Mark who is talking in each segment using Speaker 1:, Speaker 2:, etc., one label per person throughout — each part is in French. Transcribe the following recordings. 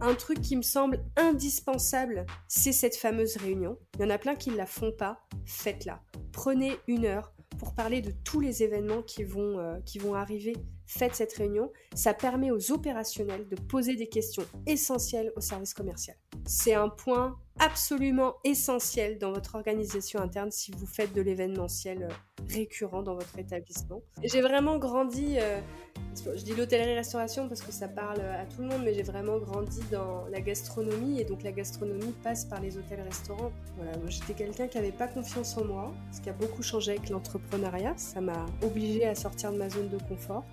Speaker 1: un truc qui me semble indispensable, c'est cette fameuse réunion. Il y en a plein qui ne la font pas, faites-la. Prenez une heure pour parler de tous les événements qui vont, euh, qui vont arriver. Faites cette réunion. Ça permet aux opérationnels de poser des questions essentielles au service commercial. C'est un point absolument essentiel dans votre organisation interne si vous faites de l'événementiel euh, récurrent dans votre établissement. J'ai vraiment grandi, euh, je dis l'hôtellerie-restauration parce que ça parle à tout le monde, mais j'ai vraiment grandi dans la gastronomie et donc la gastronomie passe par les hôtels-restaurants. Voilà, j'étais quelqu'un qui n'avait pas confiance en moi, ce qui a beaucoup changé avec l'entrepreneuriat. Ça m'a obligé à sortir de ma zone de confort.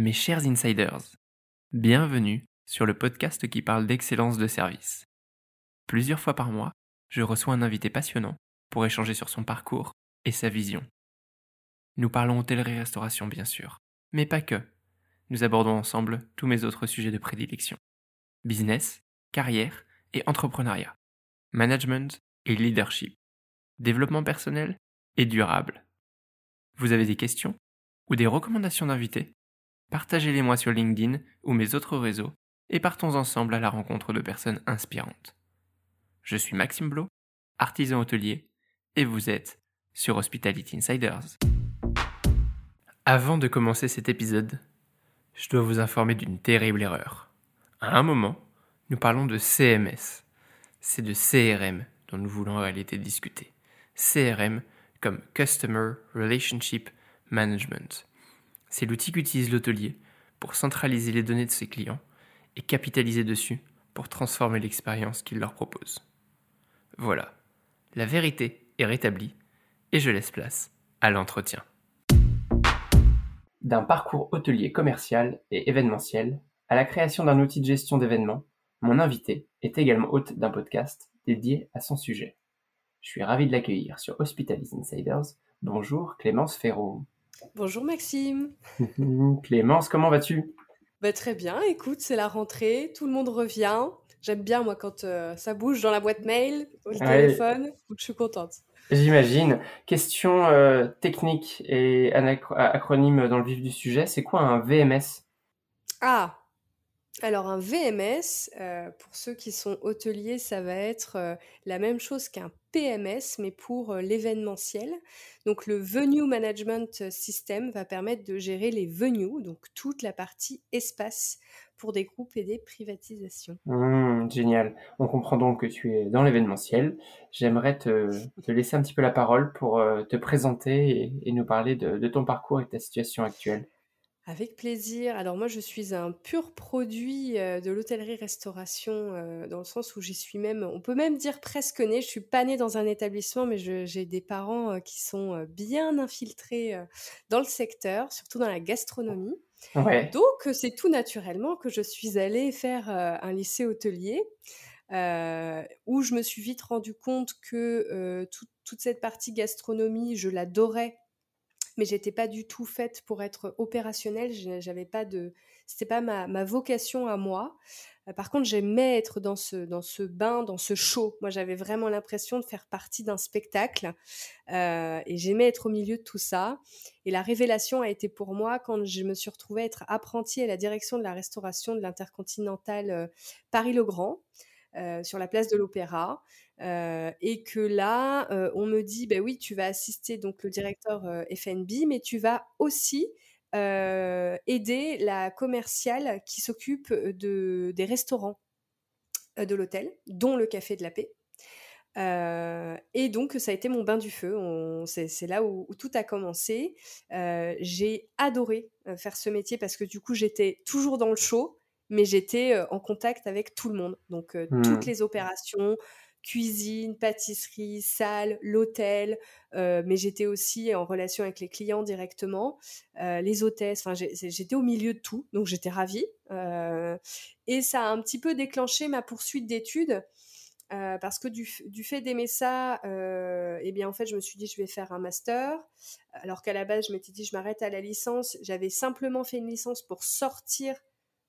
Speaker 2: Mes chers insiders, bienvenue sur le podcast qui parle d'excellence de service. Plusieurs fois par mois, je reçois un invité passionnant pour échanger sur son parcours et sa vision. Nous parlons hôtellerie-restauration bien sûr, mais pas que. Nous abordons ensemble tous mes autres sujets de prédilection. Business, carrière et entrepreneuriat, management et leadership, développement personnel et durable. Vous avez des questions ou des recommandations d'invités? Partagez-les-moi sur LinkedIn ou mes autres réseaux et partons ensemble à la rencontre de personnes inspirantes. Je suis Maxime Blo, artisan hôtelier, et vous êtes sur Hospitality Insiders. Avant de commencer cet épisode, je dois vous informer d'une terrible erreur. À un moment, nous parlons de CMS. C'est de CRM dont nous voulons en réalité discuter. CRM comme Customer Relationship Management. C'est l'outil qu'utilise l'hôtelier pour centraliser les données de ses clients et capitaliser dessus pour transformer l'expérience qu'il leur propose. Voilà, la vérité est rétablie et je laisse place à l'entretien. D'un parcours hôtelier commercial et événementiel à la création d'un outil de gestion d'événements, mon invité est également hôte d'un podcast dédié à son sujet. Je suis ravi de l'accueillir sur Hospitalities Insiders. Bonjour Clémence Ferraud.
Speaker 1: Bonjour Maxime.
Speaker 2: Clémence, comment vas-tu?
Speaker 1: Bah, Très bien, écoute, c'est la rentrée, tout le monde revient. J'aime bien, moi, quand euh, ça bouge dans la boîte mail, au téléphone, donc je suis contente.
Speaker 2: J'imagine. Question euh, technique et acronyme dans le vif du sujet, c'est quoi un VMS
Speaker 1: Ah, alors un VMS, euh, pour ceux qui sont hôteliers, ça va être euh, la même chose qu'un PMS, mais pour euh, l'événementiel. Donc le Venue Management System va permettre de gérer les venues, donc toute la partie espace pour des groupes et des privatisations.
Speaker 2: Mmh, génial. On comprend donc que tu es dans l'événementiel. J'aimerais te, laisser un petit peu la parole pour te présenter et, nous parler de ton parcours et de ta situation actuelle.
Speaker 1: Avec plaisir. Alors moi, je suis un pur produit euh, de l'hôtellerie-restauration, euh, dans le sens où j'y suis même, on peut même dire presque née. Je suis pas née dans un établissement, mais j'ai des parents euh, qui sont bien infiltrés dans le secteur, surtout dans la gastronomie. Donc c'est tout naturellement que je suis allée faire un lycée hôtelier. où je me suis vite rendu compte que toute cette partie gastronomie, je l'adorais mais j'étais pas du tout faite pour être opérationnelle. J'avais pas de, c'était pas ma, vocation à moi. Euh, par contre, j'aimais être dans ce, dans ce bain, dans ce show. Moi, j'avais vraiment l'impression de faire partie d'un spectacle euh, et j'aimais être au milieu de tout ça. Et la révélation a été pour moi quand je me suis retrouvée être apprentie à la direction de la restauration de l'intercontinental euh, Paris-le-Grand. sur la place de l'Opéra. Euh, et que là, euh, on me dit, ben oui, tu vas assister donc le directeur euh, FNB, mais tu vas aussi aider la commerciale qui s'occupe de, des restaurants de l'hôtel, dont le Café de la Paix. et donc, ça a été mon bain du feu. C'est là où, tout a commencé. J'ai adoré faire ce métier parce que du coup, j'étais toujours dans le show, mais j'étais en contact avec tout le monde. Donc, toutes mmh. les opérations, cuisine, pâtisserie, salle, l'hôtel, euh, mais j'étais aussi en relation avec les clients directement, euh, les hôtesses, enfin j'étais au milieu de tout, donc j'étais ravie. Euh, et ça a un petit peu déclenché ma poursuite d'études. parce que du, fait d'aimer ça, eh bien en fait je me suis dit je vais faire un master, alors qu'à la base je m'étais dit je m'arrête à la licence. J'avais simplement fait une licence pour sortir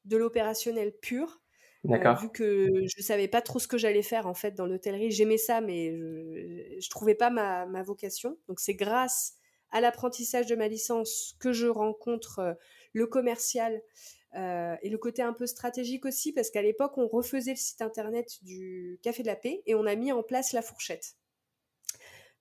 Speaker 1: de l'opérationnel pur, euh, vu que je savais pas trop ce que j'allais faire en fait dans l'hôtellerie, j'aimais ça, mais je, je trouvais pas ma, ma vocation. Donc c'est grâce à l'apprentissage de ma licence que je rencontre le commercial et le côté un peu stratégique aussi, parce qu'à l'époque, on refaisait le site internet du Café de la Paix et on a mis en place la fourchette.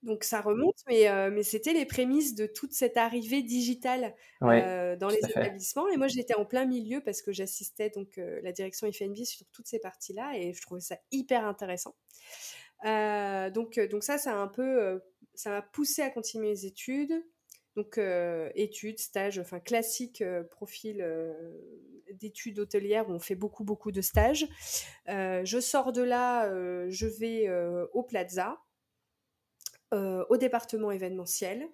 Speaker 1: Donc ça remonte, mais, euh, mais c'était les prémices de toute cette arrivée digitale euh, dans les établissements. Et moi, j'étais en plein milieu parce que j'assistais donc euh, la direction FNB sur toutes ces parties-là et je trouvais ça hyper intéressant. donc, donc ça, ça a un peu, ça m'a poussé à continuer mes études. Donc études, stages, enfin classique profil d'études hôtelières où on fait beaucoup beaucoup de stages. je sors de là, je vais au Plaza euh, au département événementiel.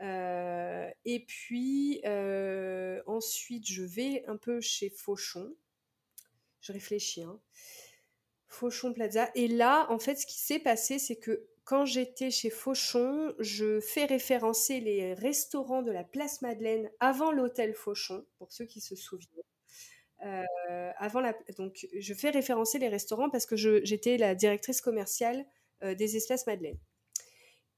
Speaker 1: Euh, et puis euh, ensuite, je vais un peu chez Fauchon. Je réfléchis. Hein. Fauchon Plaza. Et là, en fait, ce qui s'est passé, c'est que quand j'étais chez Fauchon, je fais référencer les restaurants de la place Madeleine avant l'hôtel Fauchon, pour ceux qui se souviennent. avant la, donc, je fais référencer les restaurants parce que j'étais la directrice commerciale des espaces Madeleine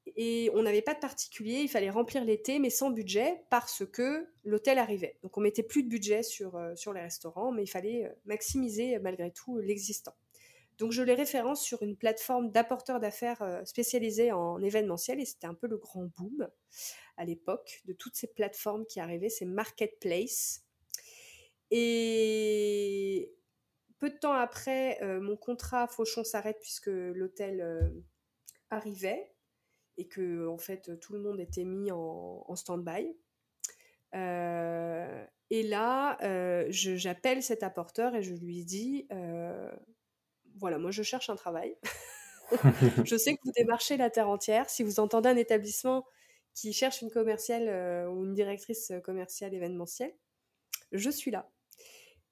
Speaker 1: et on n'avait pas de particulier, il fallait remplir l'été, mais sans budget, parce que l'hôtel arrivait. Donc on mettait plus de budget sur, euh, sur les restaurants, mais il fallait euh, maximiser euh, malgré tout l'existant. Donc je les référence sur une plateforme d'apporteurs d'affaires spécialisée en événementiel, et c'était un peu le grand boom à l'époque de toutes ces plateformes qui arrivaient, ces marketplaces. Et peu de temps après, mon contrat Fauchon s'arrête puisque l'hôtel arrivait et que en fait tout le monde était mis en, stand-by. Euh, et là, euh, j'appelle cet apporteur et je lui dis euh, voilà, moi je cherche un travail. je sais que vous démarchez la terre entière. Si vous entendez un établissement qui cherche une commerciale ou une directrice commerciale événementielle, je suis là.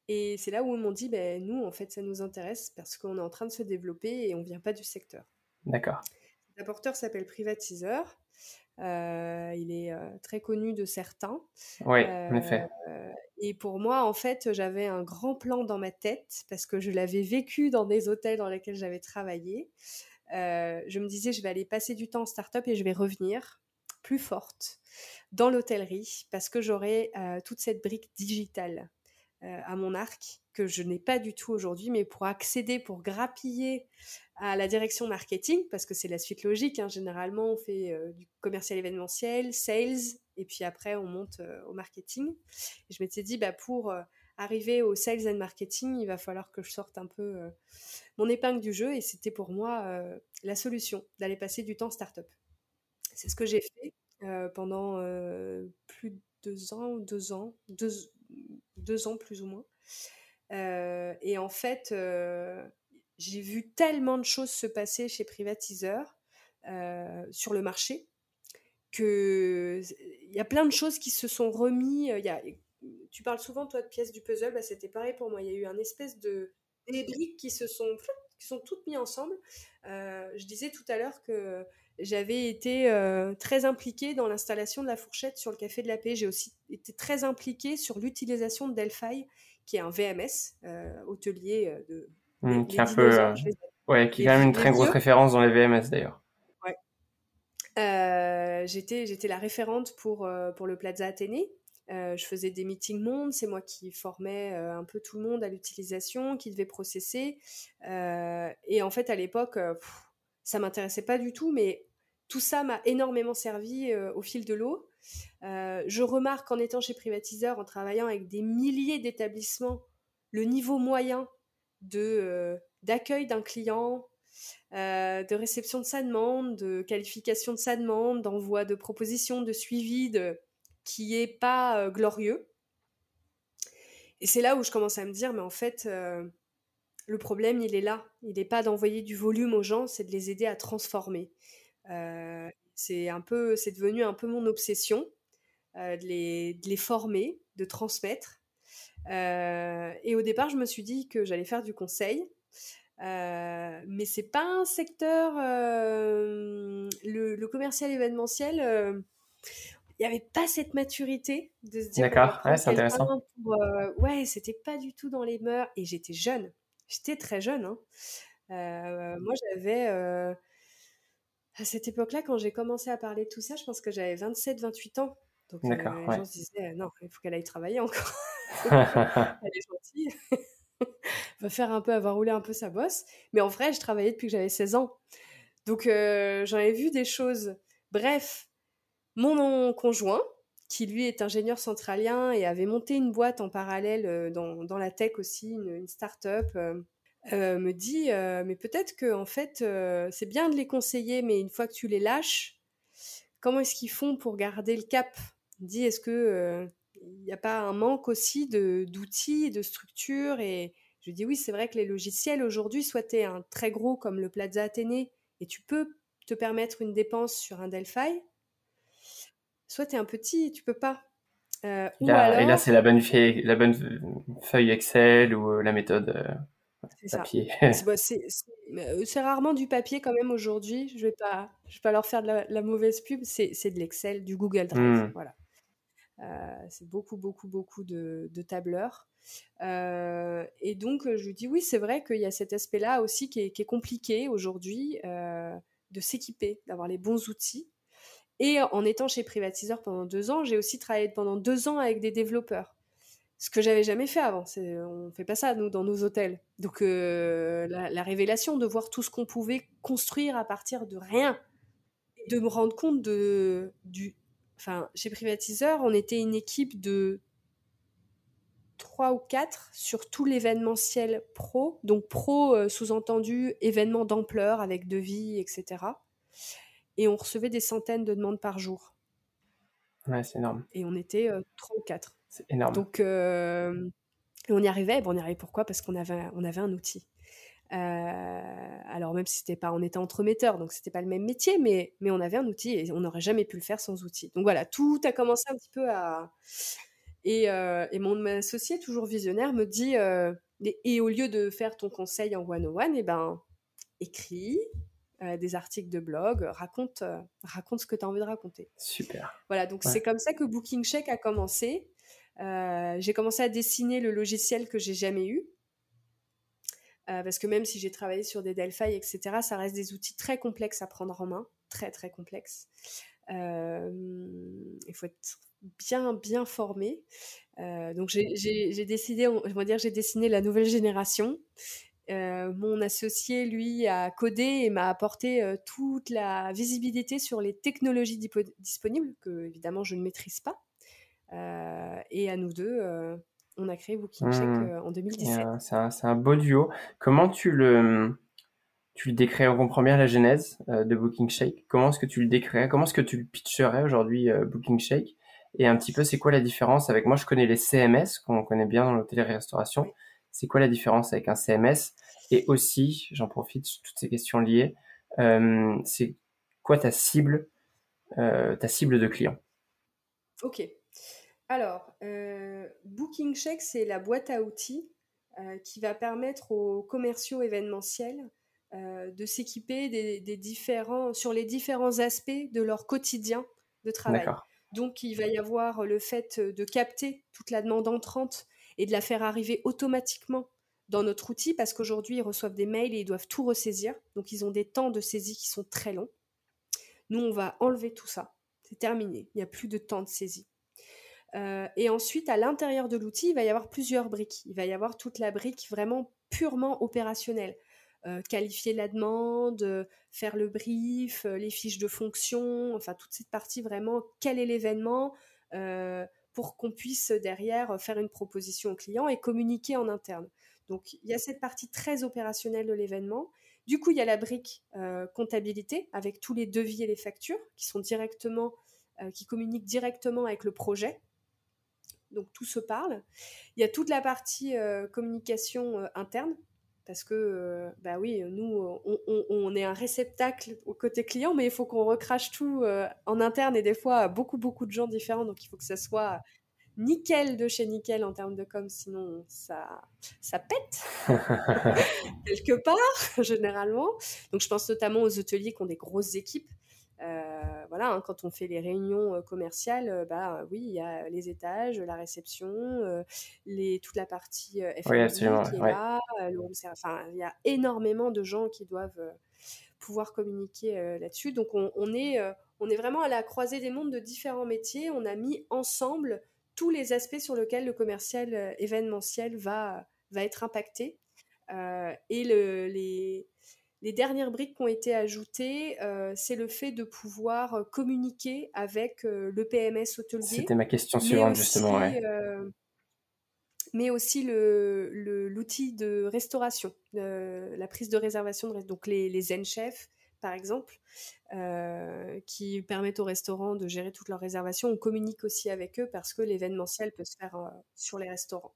Speaker 1: Et c'est là où ils m'ont dit ben, nous, en fait, ça nous intéresse parce qu'on est en train de se développer et on vient pas du secteur.
Speaker 2: D'accord.
Speaker 1: L'apporteur s'appelle Privatiseur. Euh, il est euh, très connu de certains.
Speaker 2: Oui, en effet.
Speaker 1: Euh, et pour moi, en fait, j'avais un grand plan dans ma tête parce que je l'avais vécu dans des hôtels dans lesquels j'avais travaillé. je me disais, je vais aller passer du temps en start-up et je vais revenir plus forte dans l'hôtellerie parce que j'aurai toute cette brique digitale à mon arc que je n'ai pas du tout aujourd'hui, mais pour accéder, pour grappiller à la direction marketing, parce que c'est la suite logique. Hein. Généralement, on fait euh, du commercial événementiel, sales, et puis après, on monte euh, au marketing. Et je m'étais dit, bah, pour euh, arriver au sales and marketing, il va falloir que je sorte un peu mon épingle du jeu, et c'était pour moi la solution, d'aller passer du temps start-up. C'est ce que j'ai fait pendant plus de deux ans, deux ans, deux, deux ans plus ou moins. Et en fait, j'ai vu tellement de choses se passer chez Privatiseur euh, sur le marché que il y a plein de choses qui se sont remis. Euh, y a, tu parles souvent toi de pièces du puzzle, bah, c'était pareil pour moi. Il y a eu un espèce de des briques qui se sont qui sont toutes mises ensemble. Euh, je disais tout à l'heure que j'avais été très impliquée dans l'installation de la fourchette sur le café de la paix. J'ai aussi été très impliquée sur l'utilisation de Delphi, qui est un VMS hôtelier de
Speaker 2: Mmh, qui est un peu, euh, ouais, qui est quand même une très grosse référence dans les VMS d'ailleurs.
Speaker 1: Ouais. Euh, j'étais, j'étais la référente pour, euh, pour le Plaza Athénée. je faisais des meetings monde, c'est moi qui formais un peu tout le monde à l'utilisation, qui devait processer. et en fait, à l'époque, ça m'intéressait pas du tout, mais tout ça m'a énormément servi au fil de l'eau. je remarque en étant chez Privatiseur, en travaillant avec des milliers d'établissements, le niveau moyen euh, d'accueil d'un client, euh, de réception de sa demande, de qualification de sa demande, d'envoi de propositions, de suivi, qui est pas euh, glorieux. Et c'est là où je commence à me dire, mais en fait, le problème, il est là. Il n'est pas d'envoyer du volume aux gens, c'est de les aider à transformer. C'est un peu, c'est devenu un peu mon obsession, de les, de, les, former, de transmettre. Euh, et au départ, je me suis dit que j'allais faire du conseil. Euh, mais c'est pas un secteur, euh, le, commercial événementiel, il n'y avait pas cette maturité de se dire.
Speaker 2: D'accord, ouais, c'est intéressant.
Speaker 1: ouais, c'était pas du tout dans les mœurs. Et j'étais jeune, j'étais très jeune. Hein. moi, j'avais À cette époque-là, quand j'ai commencé à parler de tout ça, je pense que j'avais 27-28 ans. Donc les gens se disaient, non, il faut qu'elle aille travailler encore. elle est gentille. va faire un peu, avoir roulé un peu sa bosse. Mais en vrai, je travaillais depuis que j'avais 16 ans. Donc j'en ai vu des choses. Bref, mon conjoint, qui lui est ingénieur centralien et avait monté une boîte en parallèle dans, la tech aussi, une, start-up, me dit Mais peut-être que en fait, c'est bien de les conseiller, mais une fois que tu les lâches, comment est-ce qu'ils font pour garder le cap? Dit Est-ce que il n'y a pas un manque aussi d'outils, de, de structures? Et je dis oui, c'est vrai que les logiciels aujourd'hui, soit tu es un très gros comme le Plaza Athénée et tu peux te permettre une dépense sur un Delphi, soit tu es un petit et tu peux pas.
Speaker 2: Euh, et, là, c'est la bonne, feuille, la bonne feuille Excel ou euh, la méthode euh, papier.
Speaker 1: C'est rarement du papier quand même aujourd'hui. Je vais pas, je vais pas leur faire de la, mauvaise pub. C'est de l'Excel, du Google Drive. Hmm. Voilà. c'est beaucoup, beaucoup, beaucoup de, tableurs. et donc, je lui dis oui, c'est vrai qu'il y a cet aspect-là aussi qui est, qui est compliqué aujourd'hui de s'équiper, d'avoir les bons outils. Et en étant chez Privatiseur pendant deux ans, j'ai aussi travaillé pendant deux ans avec des développeurs. Ce que j'avais jamais fait avant. On ne fait pas ça, nous, dans nos hôtels. Donc, euh, la, révélation de voir tout ce qu'on pouvait construire à partir de rien. de me rendre compte de. Du... Enfin, chez Privatiseur, on était une équipe de trois ou quatre sur tout l'événementiel pro. Donc, pro, euh, sous-entendu, événement d'ampleur avec devis, etc et on recevait des centaines de demandes par jour.
Speaker 2: Ouais, c'est énorme.
Speaker 1: Et on était euh, trois ou quatre.
Speaker 2: C'est énorme.
Speaker 1: Donc, euh, on y arrivait. Bon, on y arrivait pourquoi? Parce qu'on avait, on avait un outil. Euh, alors même si c'était pas, on était entremetteurs, donc c'était pas le même métier, mais, mais on avait un outil et on n'aurait jamais pu le faire sans outil. Donc voilà, tout a commencé un petit peu à... Et, et mon associé, toujours visionnaire, me dit, et, au lieu de faire ton conseil en one-on-one, eh ben, écris, euh, des articles de blog, raconte, euh, raconte ce que tu as envie de raconter.
Speaker 2: Super.
Speaker 1: Voilà, donc c'est comme ça que Booking Check a commencé. Euh, j'ai commencé à dessiner le logiciel que j'ai jamais eu. parce que même si j'ai travaillé sur des Delphi, etc., ça reste des outils très complexes à prendre en main, très très complexes. il faut être bien bien formé. donc j'ai décidé, on va dire, j'ai dessiné la nouvelle génération euh, mon associé, lui, a codé et m'a apporté euh, toute la visibilité sur les technologies disponibles, que évidemment je ne maîtrise pas. Euh, et à nous deux, on a créé Booking Check mmh. en 2017.
Speaker 2: C'est un, beau duo. Comment tu le, tu le décris On comprend bien la genèse de Booking Shake. Comment est-ce que tu le décrirais? Comment est-ce que tu le pitcherais aujourd'hui, Booking Shake Et un petit peu, c'est quoi la différence avec moi Je connais les CMS qu'on connaît bien dans l'hôtellerie-restauration. C'est quoi la différence avec un CMS Et aussi, j'en profite, toutes ces questions liées, euh, c'est quoi ta cible, euh, ta cible de client
Speaker 1: Ok. Alors, euh, Booking Check, c'est la boîte à outils qui va permettre aux commerciaux événementiels de s'équiper des, différents, sur les différents aspects de leur quotidien de travail. Donc, il va y avoir le fait de capter toute la demande entrante et de la faire arriver automatiquement dans notre outil parce qu'aujourd'hui, ils reçoivent des mails et ils doivent tout ressaisir. Donc, ils ont des temps de saisie qui sont très longs. Nous, on va enlever tout ça. C'est terminé. Il n'y a plus de temps de saisie. Euh, et ensuite, à l'intérieur de l'outil, il va y avoir plusieurs briques. Il va y avoir toute la brique vraiment purement opérationnelle. Euh, qualifier la demande, faire le brief, euh, les fiches de fonction, enfin toute cette partie vraiment, quel est l'événement, pour qu'on puisse derrière faire une proposition au client et communiquer en interne. Donc il y a cette partie très opérationnelle de l'événement. Du coup, il y a la brique euh, comptabilité avec tous les devis et les factures qui sont directement, euh, qui communiquent directement avec le projet. Donc tout se parle. Il y a toute la partie euh, communication interne parce que, euh, bah oui, nous, on, est un réceptacle au côté client, mais il faut qu'on recrache tout euh, en interne et des fois beaucoup, beaucoup de gens différents. Donc, il faut que ça soit nickel de chez nickel en termes de com, sinon ça, ça pète quelque part, généralement. Donc, je pense notamment aux hôteliers qui ont des grosses équipes. Voilà, hein, quand on fait les réunions commerciales, bah oui, il y a les étages, la réception, les, toute la partie FMI qui est là, enfin, il y a énormément de gens qui doivent pouvoir communiquer là-dessus. Donc on, est, on est vraiment à la croisée des mondes de différents métiers. On a mis ensemble tous les aspects sur lesquels le commercial événementiel va, va être impacté. et le, les, les dernières briques qui ont été ajoutées, euh, c'est le fait de pouvoir euh, communiquer avec euh, le PMS hôtelier.
Speaker 2: C'était ma question suivante, justement.
Speaker 1: mais aussi l'outil de restauration, la prise de réservation, donc les, les Zen Chefs, par exemple, qui permettent aux restaurants de gérer toutes leurs réservations. On communique aussi avec eux parce que l'événementiel peut se faire sur les restaurants.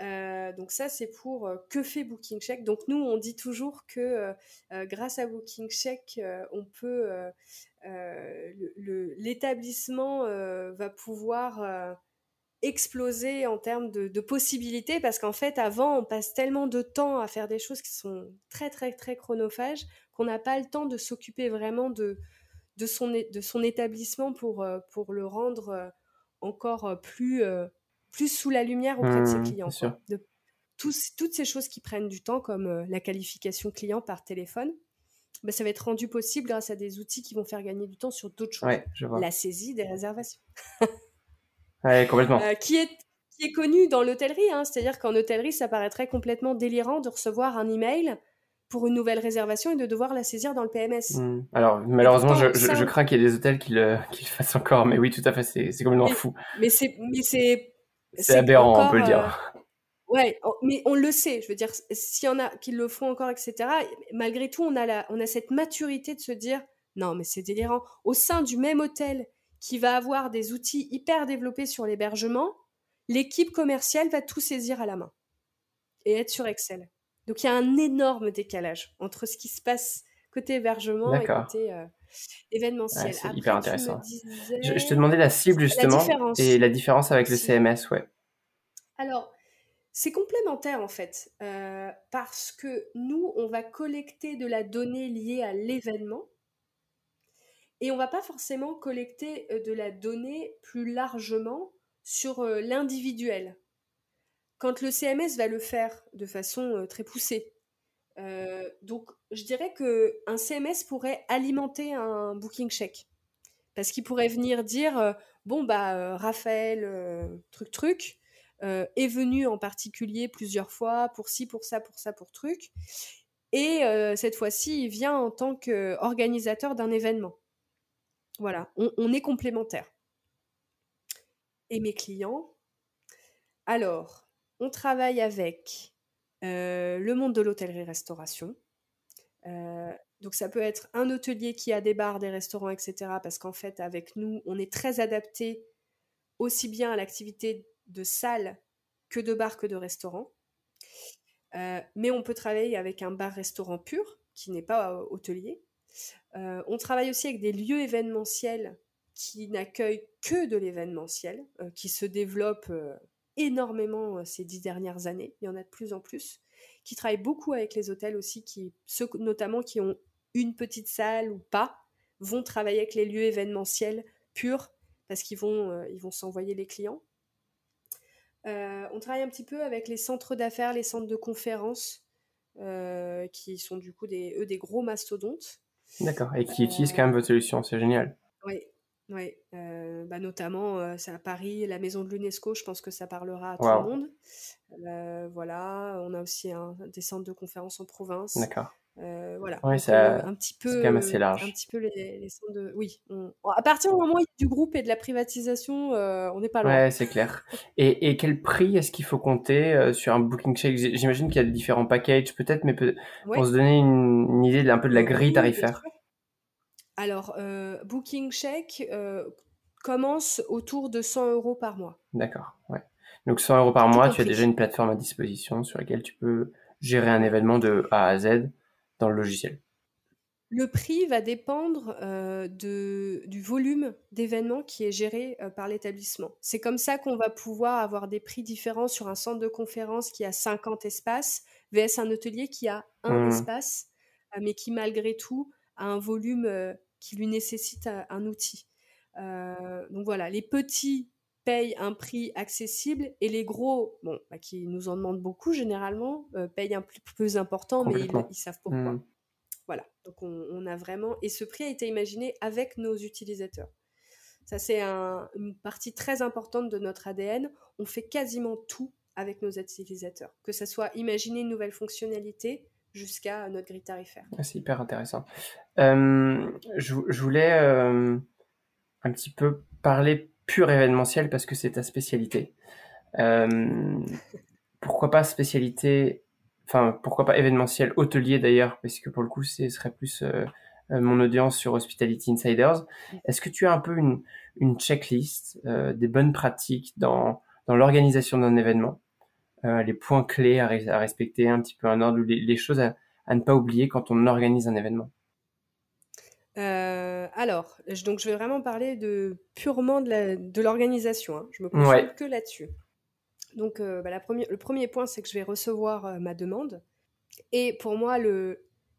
Speaker 1: Euh, donc ça, c'est pour euh, que fait Booking Check? Donc nous, on dit toujours que euh, grâce à Booking Check, on peut l'établissement va pouvoir exploser en termes de, possibilités parce qu'en fait, avant, on passe tellement de temps à faire des choses qui sont très très très chronophages qu'on n'a pas le temps de s'occuper vraiment de de son, de son établissement pour, pour le rendre encore plus plus sous la lumière auprès de ses mmh, clients. De, toutes ces choses qui prennent du temps, comme euh, la qualification client par téléphone, bah, ça va être rendu possible grâce à des outils qui vont faire gagner du temps sur d'autres choses. La saisie des réservations.
Speaker 2: ouais, complètement.
Speaker 1: Euh, qui, est, qui est connu dans l'hôtellerie. Hein. C'est-à-dire qu'en hôtellerie, ça paraîtrait complètement délirant de recevoir un email pour une nouvelle réservation et de devoir la saisir dans le PMS.
Speaker 2: Mmh. Alors, malheureusement, je, je, crains qu'il y ait des hôtels qui le, qui le fassent encore, mais oui, tout à fait, c'est complètement fou.
Speaker 1: Mais c'est
Speaker 2: c'est aberrant, on peut le dire.
Speaker 1: Euh, ouais, mais on le sait. Je veux dire, s'il y en a qui le font encore, etc. Malgré tout, on a la, on a cette maturité de se dire, non, mais c'est délirant. Au sein du même hôtel qui va avoir des outils hyper développés sur l'hébergement, l'équipe commerciale va tout saisir à la main et être sur Excel. Donc il y a un énorme décalage entre ce qui se passe côté hébergement et côté euh, événementiel.
Speaker 2: c'est hyper intéressant. Je, te demandais la cible justement et la différence avec le CMS, ouais.
Speaker 1: Alors, c'est complémentaire en fait, euh, parce que nous, on va collecter de la donnée liée à l'événement et on va pas forcément collecter euh, de la donnée plus largement sur l'individuel. Quand le CMS va le faire de façon très poussée, euh, donc, je dirais que un CMS pourrait alimenter un booking check. Parce qu'il pourrait venir dire euh, bon, bah, euh, Raphaël, truc, truc, est venu en particulier plusieurs fois pour ci, pour ça, pour ça, pour truc. Et cette fois-ci, il vient en tant qu'organisateur d'un événement. Voilà, on, on est complémentaires. Et mes clients? Alors, on travaille avec le monde de l'hôtellerie-restauration. Euh, donc ça peut être un hôtelier qui a des bars, des restaurants, etc. Parce qu'en fait, avec nous, on est très adapté aussi bien à l'activité de salle que de bar que de restaurant. Euh, mais on peut travailler avec un bar-restaurant pur, qui n'est pas hôtelier. on travaille aussi avec des lieux événementiels qui n'accueillent que de l'événementiel, qui se développent énormément euh, ces dix dernières années. Il y en a de plus en plus qui travaillent beaucoup avec les hôtels aussi, qui ceux notamment qui ont une petite salle ou pas, vont travailler avec les lieux événementiels purs parce qu'ils vont euh, ils vont s'envoyer les clients. Euh, on travaille un petit peu avec les centres d'affaires, les centres de conférences, qui sont du coup des, eux des gros mastodontes.
Speaker 2: D'accord, et qui utilisent quand même votre solution, c'est génial.
Speaker 1: Oui, oui, euh, bah notamment euh, c'est à Paris, la maison de l'UNESCO, je pense que ça parlera à tout le monde. Euh, voilà, on a aussi un, des centres de conférences en province.
Speaker 2: D'accord.
Speaker 1: voilà,
Speaker 2: oui, c'est un petit peu, quand même assez large.
Speaker 1: Un petit peu les, centres de, oui. À partir du moment du groupe et de la privatisation, on n'est pas loin.
Speaker 2: Ouais, c'est clair. Et, et, quel prix est-ce qu'il faut compter sur un booking check J'imagine qu'il y a différents packages, peut-être, mais peut pour se donner une, idée de, un peu de la grille tarifaire.
Speaker 1: Alors, euh, Booking Check euh, commence autour de 100 euros par mois.
Speaker 2: D'accord, ouais. Donc 100 euros par mois, tu as déjà une plateforme à disposition sur laquelle tu peux gérer un événement de A à Z dans le logiciel.
Speaker 1: Le prix va dépendre euh, de, du volume d'événements qui est géré par l'établissement. C'est comme ça qu'on va pouvoir avoir des prix différents sur un centre de conférence qui a 50 espaces, vs un hôtelier qui a un mmh. espace, mais qui malgré tout a un volume qui lui nécessitent un, outil. donc voilà, les petits payent un prix accessible et les gros, bon, bah, qui nous en demandent beaucoup généralement, payent un plus, plus important, mais ils, savent pourquoi. Mmh. Voilà, donc on, a vraiment... Et ce prix a été imaginé avec nos utilisateurs. Ça, c'est une partie très importante de notre ADN. On fait quasiment tout avec nos utilisateurs, que ce soit imaginer une nouvelle fonctionnalité jusqu'à notre grille tarifaire.
Speaker 2: Ah, c'est hyper intéressant. Euh, je, voulais euh, un petit peu parler pur événementiel parce que c'est ta spécialité. Euh, pourquoi pas spécialité enfin pourquoi pas événementiel hôtelier d'ailleurs, parce que pour le coup ce serait plus euh, euh, mon audience sur Hospitality Insiders. Est-ce que tu as un peu une, une checklist euh, des bonnes pratiques dans, dans l'organisation d'un événement, les points clés à, à, respecter, un petit peu un ordre, les, les choses à, à, ne pas oublier quand on organise un événement?
Speaker 1: Alors, donc je vais vraiment parler de purement de l'organisation. Hein. Je me concentre que là-dessus. Donc, euh, bah, le premier point, c'est que je vais recevoir euh, ma demande. Et pour moi,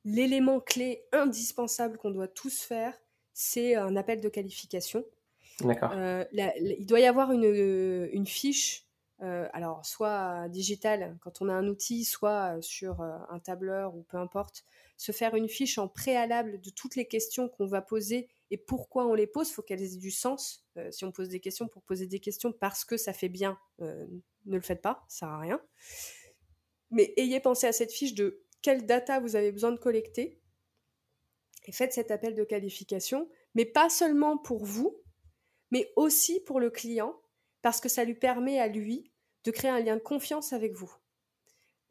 Speaker 1: l'élément clé indispensable qu'on doit tous faire, c'est un appel de qualification. D'accord. Euh, il doit y avoir une, fiche, alors soit digitale quand on a un outil, soit sur un tableur ou peu importe, se faire une fiche en préalable de toutes les questions qu'on va poser et pourquoi on les pose. Il faut qu'elles aient du sens. si on pose des questions pour poser des questions parce que ça fait bien ne le faites pas, ça sert à rien. Mais ayez pensé à cette fiche de quelle data vous avez besoin de collecter et faites cet appel de qualification, mais pas seulement pour vous, mais aussi pour le client, parce que ça lui permet à lui de créer un lien de confiance avec vous.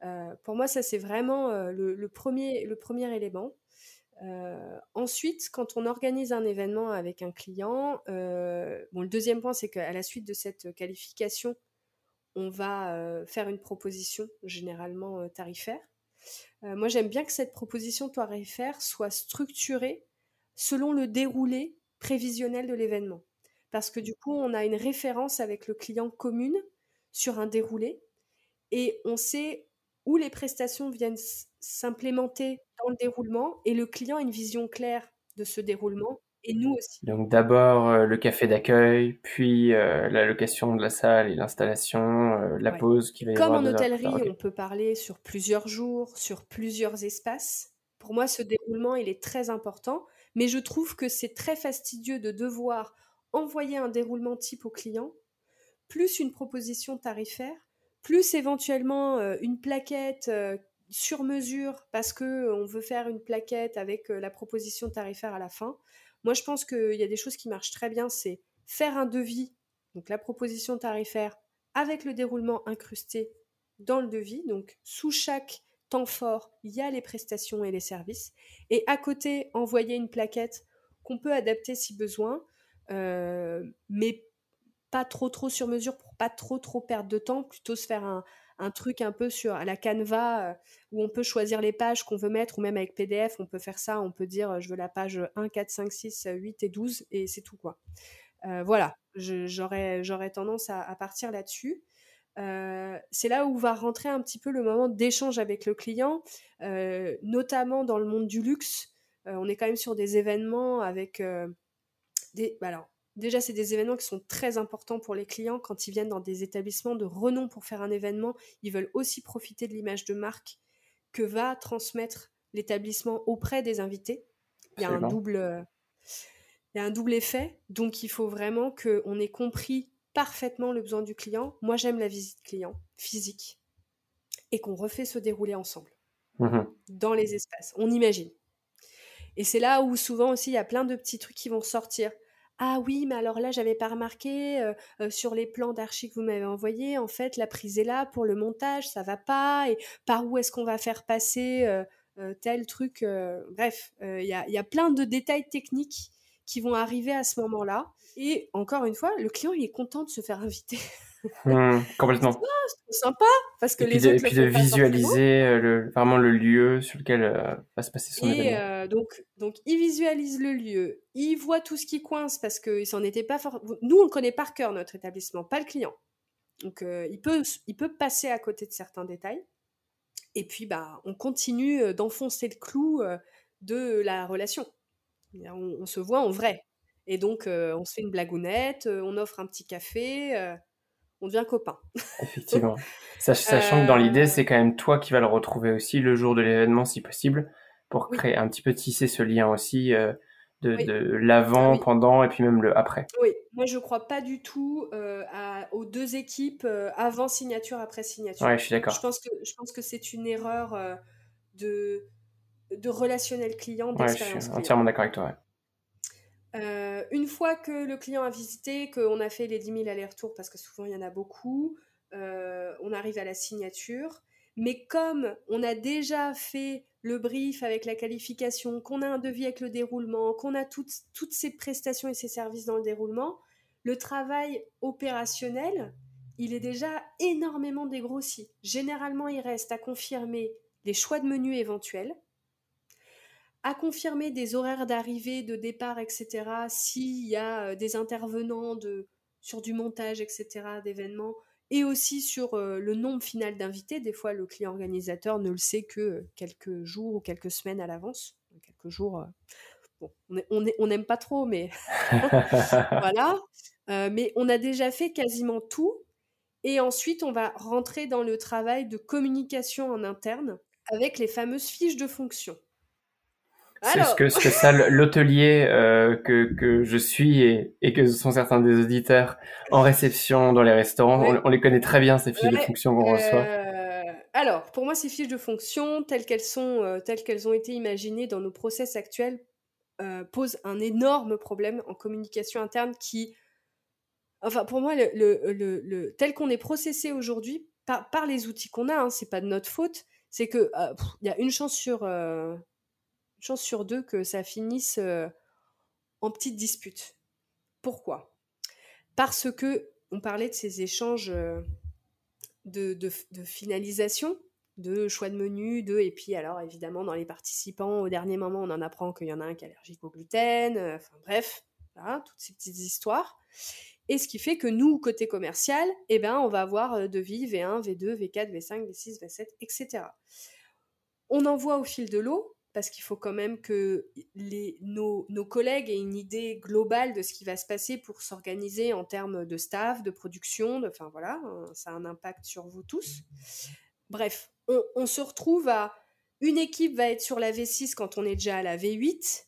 Speaker 1: Euh, pour moi, ça c'est vraiment euh, le, premier, élément. Euh, ensuite, quand on organise un événement avec un client, bon, le deuxième point, c'est qu'à la suite de cette qualification, on va faire une proposition généralement tarifaire. moi, j'aime bien que cette proposition tarifaire soit structurée selon le déroulé prévisionnel de l'événement. Parce que du coup, on a une référence avec le client commune sur un déroulé et on sait où les prestations viennent s'implémenter dans le déroulement et le client a une vision claire de ce déroulement et nous aussi.
Speaker 2: Donc d'abord euh, le café d'accueil, puis euh, la location de la salle et l'installation, euh, la pause qui va y
Speaker 1: Comme en hôtellerie, on peut parler sur plusieurs jours, sur plusieurs espaces. Pour moi, ce déroulement, il est très important, mais je trouve que c'est très fastidieux de devoir envoyer un déroulement type au client, plus une proposition tarifaire, plus éventuellement une plaquette sur mesure parce que on veut faire une plaquette avec la proposition tarifaire à la fin. Moi, je pense qu'il y a des choses qui marchent très bien, c'est faire un devis, donc la proposition tarifaire, avec le déroulement incrusté dans le devis. Donc, sous chaque temps fort, il y a les prestations et les services. Et à côté, envoyer une plaquette qu'on peut adapter si besoin, euh, mais pas trop trop sur mesure pour pas trop trop perdre de temps, plutôt se faire un, un truc un peu sur la Canva euh, où on peut choisir les pages qu'on veut mettre, ou même avec PDF, on peut faire ça, on peut dire je veux la page 1, 4, 5, 6, 8 et 12, et c'est tout quoi. Euh, voilà, j'aurais tendance à, partir là-dessus. Euh, c'est là où va rentrer un petit peu le moment d'échange avec le client, notamment dans le monde du luxe. on est quand même sur des événements avec des. Bah alors, Déjà, c'est des événements qui sont très importants pour les clients. Quand ils viennent dans des établissements de renom pour faire un événement, ils veulent aussi profiter de l'image de marque que va transmettre l'établissement auprès des invités. Il y a un double, il y a un double effet. Donc, il faut vraiment qu'on ait compris parfaitement le besoin du client. Moi, j'aime la visite client physique et qu'on refait se dérouler ensemble mmh dans les espaces. On imagine. Et c'est là où souvent aussi il y a plein de petits trucs qui vont sortir. Ah oui, mais alors là, j'avais pas remarqué sur les plans d'archi que vous m'avez envoyés. En fait, la prise est là pour le montage, ça va pas. Et par où est-ce qu'on va faire passer tel truc Bref, il y a, plein de détails techniques qui vont arriver à ce moment-là. Et encore une fois, le client, il est content de se faire inviter.
Speaker 2: Mmh, complètement.
Speaker 1: c'est sympa parce que
Speaker 2: et
Speaker 1: les
Speaker 2: puis de, et puis de visualiser euh, le, vraiment le lieu sur lequel euh, va se passer son et
Speaker 1: euh, donc, donc, il visualise le lieu, il voit tout ce qui coince parce qu'il s'en était pas fort. Nous, on le connaît par cœur, notre établissement, pas le client. Donc, il, peut, il peut passer à côté de certains détails. Et puis, bah, on continue d'enfoncer le clou de la relation. On, se voit en vrai. Et donc, on se fait une blagounette, on offre un petit café, on devient copains.
Speaker 2: Effectivement. Sachant que dans l'idée, c'est quand même toi qui vas le retrouver aussi le jour de l'événement, si possible, pour créer un petit peu tisser ce lien aussi de, l'avant, pendant et puis même le après.
Speaker 1: Oui, moi je crois pas du tout euh, aux deux équipes euh, avant signature, après signature.
Speaker 2: Ouais, je suis d'accord.
Speaker 1: Je pense que, je pense que c'est une erreur euh, de, de relationnel client,
Speaker 2: d'expérience ouais, je suis entièrement d'accord avec toi.
Speaker 1: Une fois que le client a visité, qu'on a fait les 10 000 allers-retours, parce que souvent il y en a beaucoup, on arrive à la signature. Mais comme on a déjà fait le brief avec la qualification, qu'on a un devis avec le déroulement, qu'on a toutes, toutes ces prestations et ces services dans le déroulement, le travail opérationnel, il est déjà énormément dégrossi. Généralement, il reste à confirmer les choix de menus éventuels, à confirmer des horaires d'arrivée, de départ, etc. S'il y a euh, des intervenants de, sur du montage, etc., d'événements, et aussi sur euh, le nombre final d'invités. Des fois, le client organisateur ne le sait que quelques jours ou quelques semaines à l'avance. Quelques jours, euh, bon, on n'aime pas trop, mais voilà. Euh, mais on a déjà fait quasiment tout. Et ensuite, on va rentrer dans le travail de communication en interne avec les fameuses fiches de fonction.
Speaker 2: C'est ce que, ce que ça, l'hôtelier euh, que, que je suis et, et que sont certains des auditeurs en réception dans les restaurants, on, les connaît très bien, ces fiches de fonction qu'on reçoit.
Speaker 1: Euh, alors, pour moi, ces fiches de fonction, telles qu'elles sont, euh, telles qu'elles ont été imaginées dans nos process actuels, posent un énorme problème en communication interne qui, enfin, pour moi, le, le, le, tel qu'on est processé aujourd'hui par, par, les outils qu'on a, hein, c'est pas de notre faute, c'est que il y a une chance sur chance sur deux que ça finisse euh, en petite dispute. Pourquoi? Parce que on parlait de ces échanges euh, de, finalisation, de choix de menu, de et puis alors évidemment dans les participants au dernier moment on en apprend qu'il y en a un qui est allergique au gluten, euh, enfin bref, toutes ces petites histoires. Et ce qui fait que nous, côté commercial, eh ben, on va avoir devis V1, V2, V4, V5, V6, V7, etc. On envoie au fil de l'eau parce qu'il faut quand même que les, nos, collègues aient une idée globale de ce qui va se passer pour s'organiser en termes de staff, de production, enfin voilà, hein, ça a un impact sur vous tous. Bref, on, se retrouve à une équipe va être sur la V6 quand on est déjà à la V8.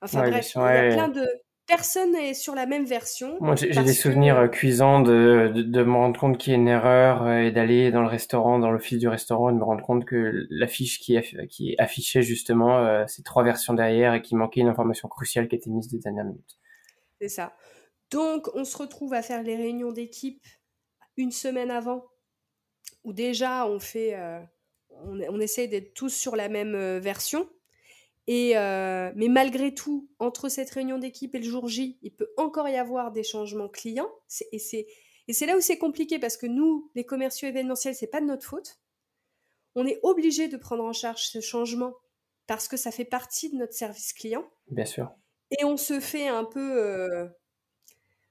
Speaker 1: Enfin bref, il y a plein de, personne n'est sur la même version.
Speaker 2: Moi, j'ai des souvenirs euh, cuisants de, de, me rendre compte qu'il y a une erreur euh, et d'aller dans le restaurant, dans l'office du restaurant, et de me rendre compte que l'affiche qui, qui affichait justement euh, ces trois versions derrière et qu'il manquait une information cruciale qui était mise de dernière minute.
Speaker 1: C'est ça. Donc, on se retrouve à faire les réunions d'équipe une semaine avant, où déjà on fait, on, on essaie d'être tous sur la même version et euh, mais malgré tout, entre cette réunion d'équipe et le jour J, il peut encore y avoir des changements clients. Et c'est et c'est là où c'est compliqué parce que nous, les commerciaux événementiels, c'est pas de notre faute. On est obligé de prendre en charge ce changement parce que ça fait partie de notre service client.
Speaker 2: Bien sûr.
Speaker 1: Et on se fait un peu, euh,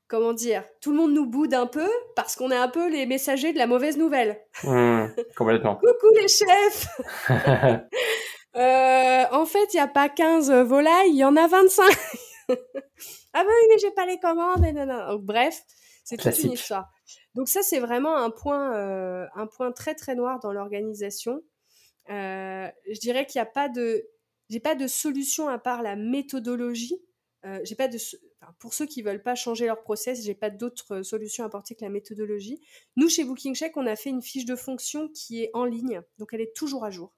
Speaker 1: comment dire, tout le monde nous boude un peu parce qu'on est un peu les messagers de la mauvaise nouvelle.
Speaker 2: Mmh, complètement.
Speaker 1: Coucou les chefs Euh, en fait, il n'y a pas 15 volailles, il y en a 25. ah ben oui, mais j'ai pas les commandes. Et non, bref, c'est toute une histoire. Donc ça, c'est vraiment un point, euh, un point très très noir dans l'organisation. Euh, je dirais qu'il n'y a pas de, j'ai pas de solution à part la méthodologie. j'ai pas de, pour ceux qui veulent pas changer leur process, j'ai pas d'autre solution à apporter que la méthodologie. Nous, chez Booking Check, on a fait une fiche de fonction qui est en ligne, donc elle est toujours à jour.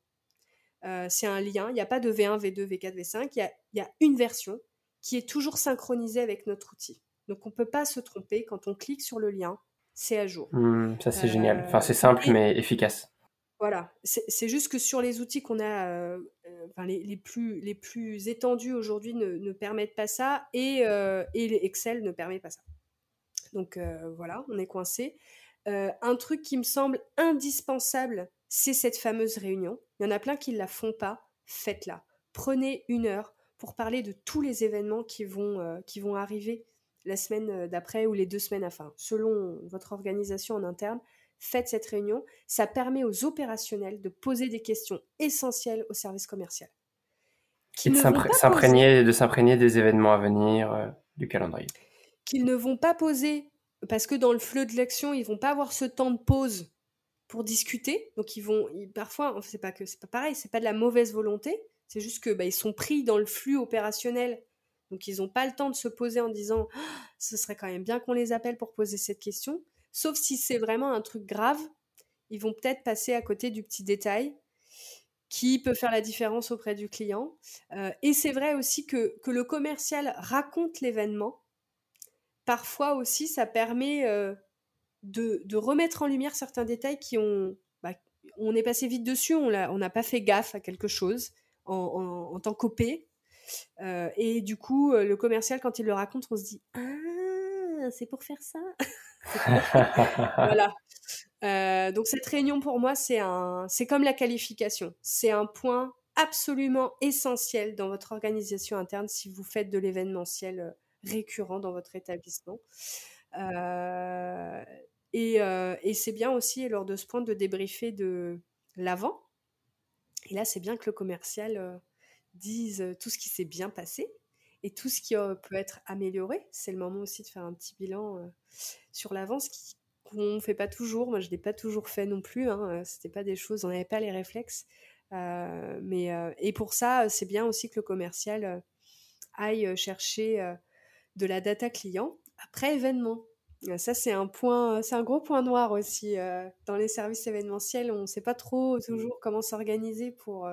Speaker 1: Euh, c'est un lien. Il n'y a pas de V1, V2, V4, V5. Il y a, une version qui est toujours synchronisée avec notre outil. Donc on ne peut pas se tromper. Quand on clique sur le lien, c'est à jour.
Speaker 2: Mmh, ça, c'est génial. Enfin, c'est simple, mais efficace.
Speaker 1: Voilà. C'est juste que sur les outils qu'on a, euh, euh, les, plus, les plus étendus aujourd'hui ne, permettent pas ça et, et Excel ne permet pas ça. Donc voilà, on est coincé. un truc qui me semble indispensable c'est cette fameuse réunion. Il y en a plein qui ne la font pas, faites-la. Prenez une heure pour parler de tous les événements qui vont, euh, qui vont arriver la semaine euh, d'après ou les deux semaines enfin, selon votre organisation en interne. Faites cette réunion. Ça permet aux opérationnels de poser des questions essentielles au service commercial.
Speaker 2: Et de s'imprégner de s'imprégner des événements à venir, euh, du calendrier.
Speaker 1: Qu'ils ne vont pas poser, parce que dans le fleu de l'action, ils vont pas avoir ce temps de pause pour discuter. Donc ils vont, parfois, c'est pas que c'est pas pareil, c'est pas de la mauvaise volonté, c'est juste que bah, ils sont pris dans le flux opérationnel. Donc ils n'ont pas le temps de se poser en disant «Ah, ce serait quand même bien qu'on les appelle pour poser cette question. Sauf si c'est vraiment un truc grave, ils vont peut-être passer à côté du petit détail qui peut faire la différence auprès du client. Euh, et c'est vrai aussi que, que, le commercial raconte l'événement. Parfois aussi, ça permet euh, de, remettre en lumière certains détails qui ont... Bah, on est passé vite dessus, on n'a pas fait gaffe à quelque chose en, en, tant qu'OP. Euh, et du coup, le commercial, quand il le raconte, on se dit Ah, c'est pour faire ça Voilà. Euh, donc cette réunion pour moi, c'est c'est comme la qualification. C'est un point absolument essentiel dans votre organisation interne si vous faites de l'événementiel euh, récurrent dans votre établissement. Euh, et, et c'est bien aussi lors de ce point de débriefer de l'avant. Et là, c'est bien que le commercial dise tout ce qui s'est bien passé et tout ce qui peut être amélioré. C'est le moment aussi de faire un petit bilan sur l'avance qui, qu'on ne fait pas toujours. Moi, je ne l'ai pas toujours fait non plus. Hein. Euh, c'était pas des choses, on n'avait pas les réflexes. Euh, mais, euh, et pour ça, c'est bien aussi que le commercial aille chercher de la data client après événement. Ça, c'est un point, c'est un gros point noir aussi. dans les services événementiels, on ne sait pas trop toujours comment s'organiser pour,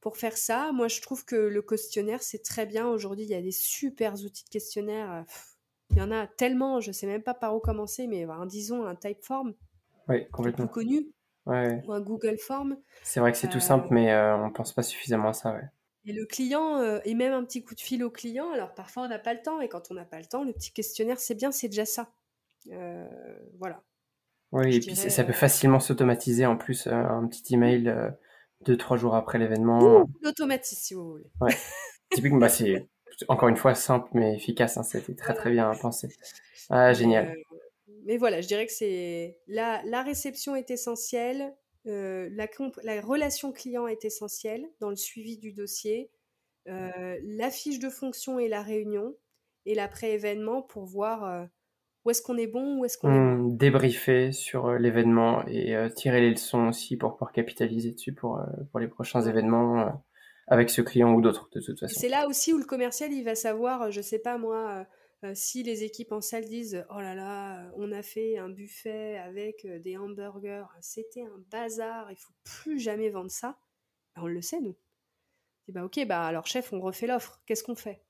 Speaker 1: pour faire ça. Moi, je trouve que le questionnaire, c'est très bien. Aujourd'hui, il y a des super outils de questionnaire. Il y en a tellement, je ne sais même pas par où commencer, mais disons un Typeform.
Speaker 2: Oui, complètement.
Speaker 1: Plus connu. Ouais. Ou un Google Form.
Speaker 2: C'est vrai que c'est tout simple, euh, mais euh, on ne pense pas suffisamment à ça. Ouais.
Speaker 1: Et le client, euh, et même un petit coup de fil au client, alors parfois on n'a pas le temps, et quand on n'a pas le temps, le petit questionnaire, c'est bien, c'est déjà ça. voilà.
Speaker 2: Oui, et puis ça peut facilement s'automatiser en plus, un petit email deux, trois jours après l'événement.
Speaker 1: L'automatise si vous voulez.
Speaker 2: Ouais. Typiquement, bah, c'est encore une fois, simple mais efficace. Hein, C'était très très bien pensé. Ah, génial.
Speaker 1: Euh, mais voilà, je dirais que c'est la, la réception est essentielle, euh, la, la, relation client est essentielle dans le suivi du dossier, euh, la fiche de fonction et la réunion, et l'après-événement pour voir où est-ce qu'on est bon, où est-ce qu'on est bon.
Speaker 2: Débriefer sur l'événement et tirer les leçons aussi pour pouvoir capitaliser dessus pour, pour les prochains événements avec ce client ou d'autres, de toute façon.
Speaker 1: C'est là aussi où le commercial, il va savoir, je sais pas moi, euh, euh, si les équipes en salle disent Oh là là, on a fait un buffet avec euh, des hamburgers, c'était un bazar, il faut plus jamais vendre ça. Ben, on le sait, nous. Et bah ok, bah alors chef, on refait l'offre, qu'est-ce qu'on fait?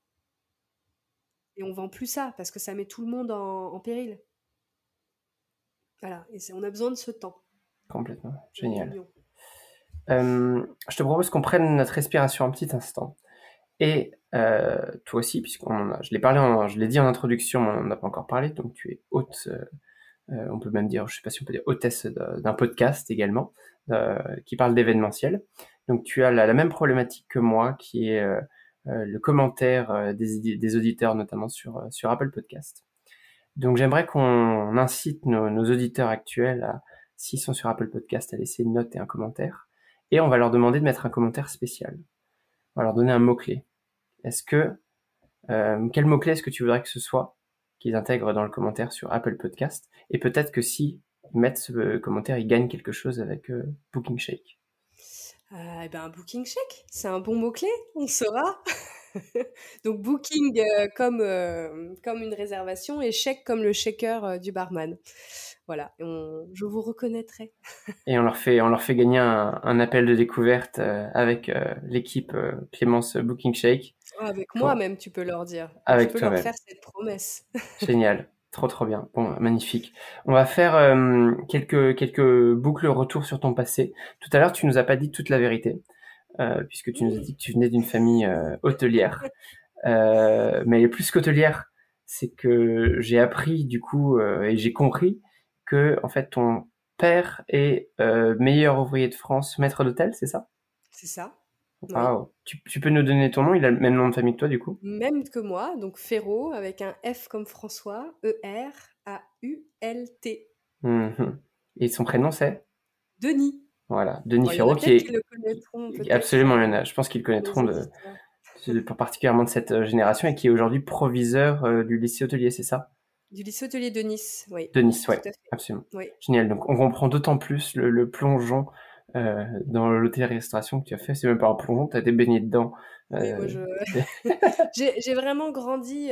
Speaker 1: Et on vend plus ça, parce que ça met tout le monde en, péril. Voilà, et on a besoin de ce temps.
Speaker 2: Complètement, génial. Euh, je te propose qu'on prenne notre respiration un petit instant. Et euh, toi aussi, puisqu'on je l'ai parlé, je l'ai dit en introduction, on n'a pas encore parlé, donc tu es hôte, euh, on peut même dire, je sais pas si on peut dire hôtesse d'un podcast également, qui parle d'événementiel. Donc tu as la, même problématique que moi, qui est le commentaire des, des, auditeurs, notamment sur, sur Apple Podcast. Donc j'aimerais qu'on incite nos, nos, auditeurs actuels, s'ils sont sur Apple Podcast, à laisser une note et un commentaire et on va leur demander de mettre un commentaire spécial. On va leur donner un mot-clé. Est-ce que, euh, quel mot-clé est-ce que tu voudrais que ce soit qu'ils intègrent dans le commentaire sur Apple Podcast? Et peut-être que si ils mettent ce commentaire, ils gagnent quelque chose avec euh, Booking Shake.
Speaker 1: Euh, eh ben, Booking Shake, c'est un bon mot-clé, on saura. Donc Booking euh, comme, comme une réservation et Shake comme le shaker du barman voilà, je vous reconnaîtrai.
Speaker 2: et on leur fait, on leur fait gagner un, appel de découverte euh, avec euh, l'équipe euh, Clémence Booking Shake.
Speaker 1: Ah, avec moi même, tu peux leur dire. Avec peux leur faire cette promesse.
Speaker 2: Génial. Trop trop bien. Bon, magnifique. On va faire quelques quelques boucles retour sur ton passé. Tout à l'heure, tu nous as pas dit toute la vérité, puisque tu nous as dit que tu venais d'une famille hôtelière. mais plus qu'hôtelière, c'est que j'ai appris du coup et j'ai compris que en fait ton père est euh, meilleur ouvrier de France, maître d'hôtel, c'est ça?
Speaker 1: C'est ça.
Speaker 2: Tu, peux nous donner ton nom Il a le même nom de famille que toi, du coup?
Speaker 1: Même que moi, donc Ferraud, avec un F comme François, E-R-A-U-L-T.
Speaker 2: Mhm. Et son prénom, c'est?
Speaker 1: Denis.
Speaker 2: Voilà, Denis Ferro qui est. Absolument, il y en a. Je pense qu'ils connaîtront de, particulièrement de cette euh, génération et qui est aujourd'hui proviseur euh, du lycée hôtelier, c'est ça?
Speaker 1: Du lycée hôtelier de Nice, oui.
Speaker 2: De Nice, oui, absolument. Génial. Donc on comprend d'autant plus le, plongeon euh, dans l'hôtellerie-restauration que tu as fait. C'est même pas un plongeon, tu as été baigné dedans.
Speaker 1: Oui, moi, j'ai vraiment grandi.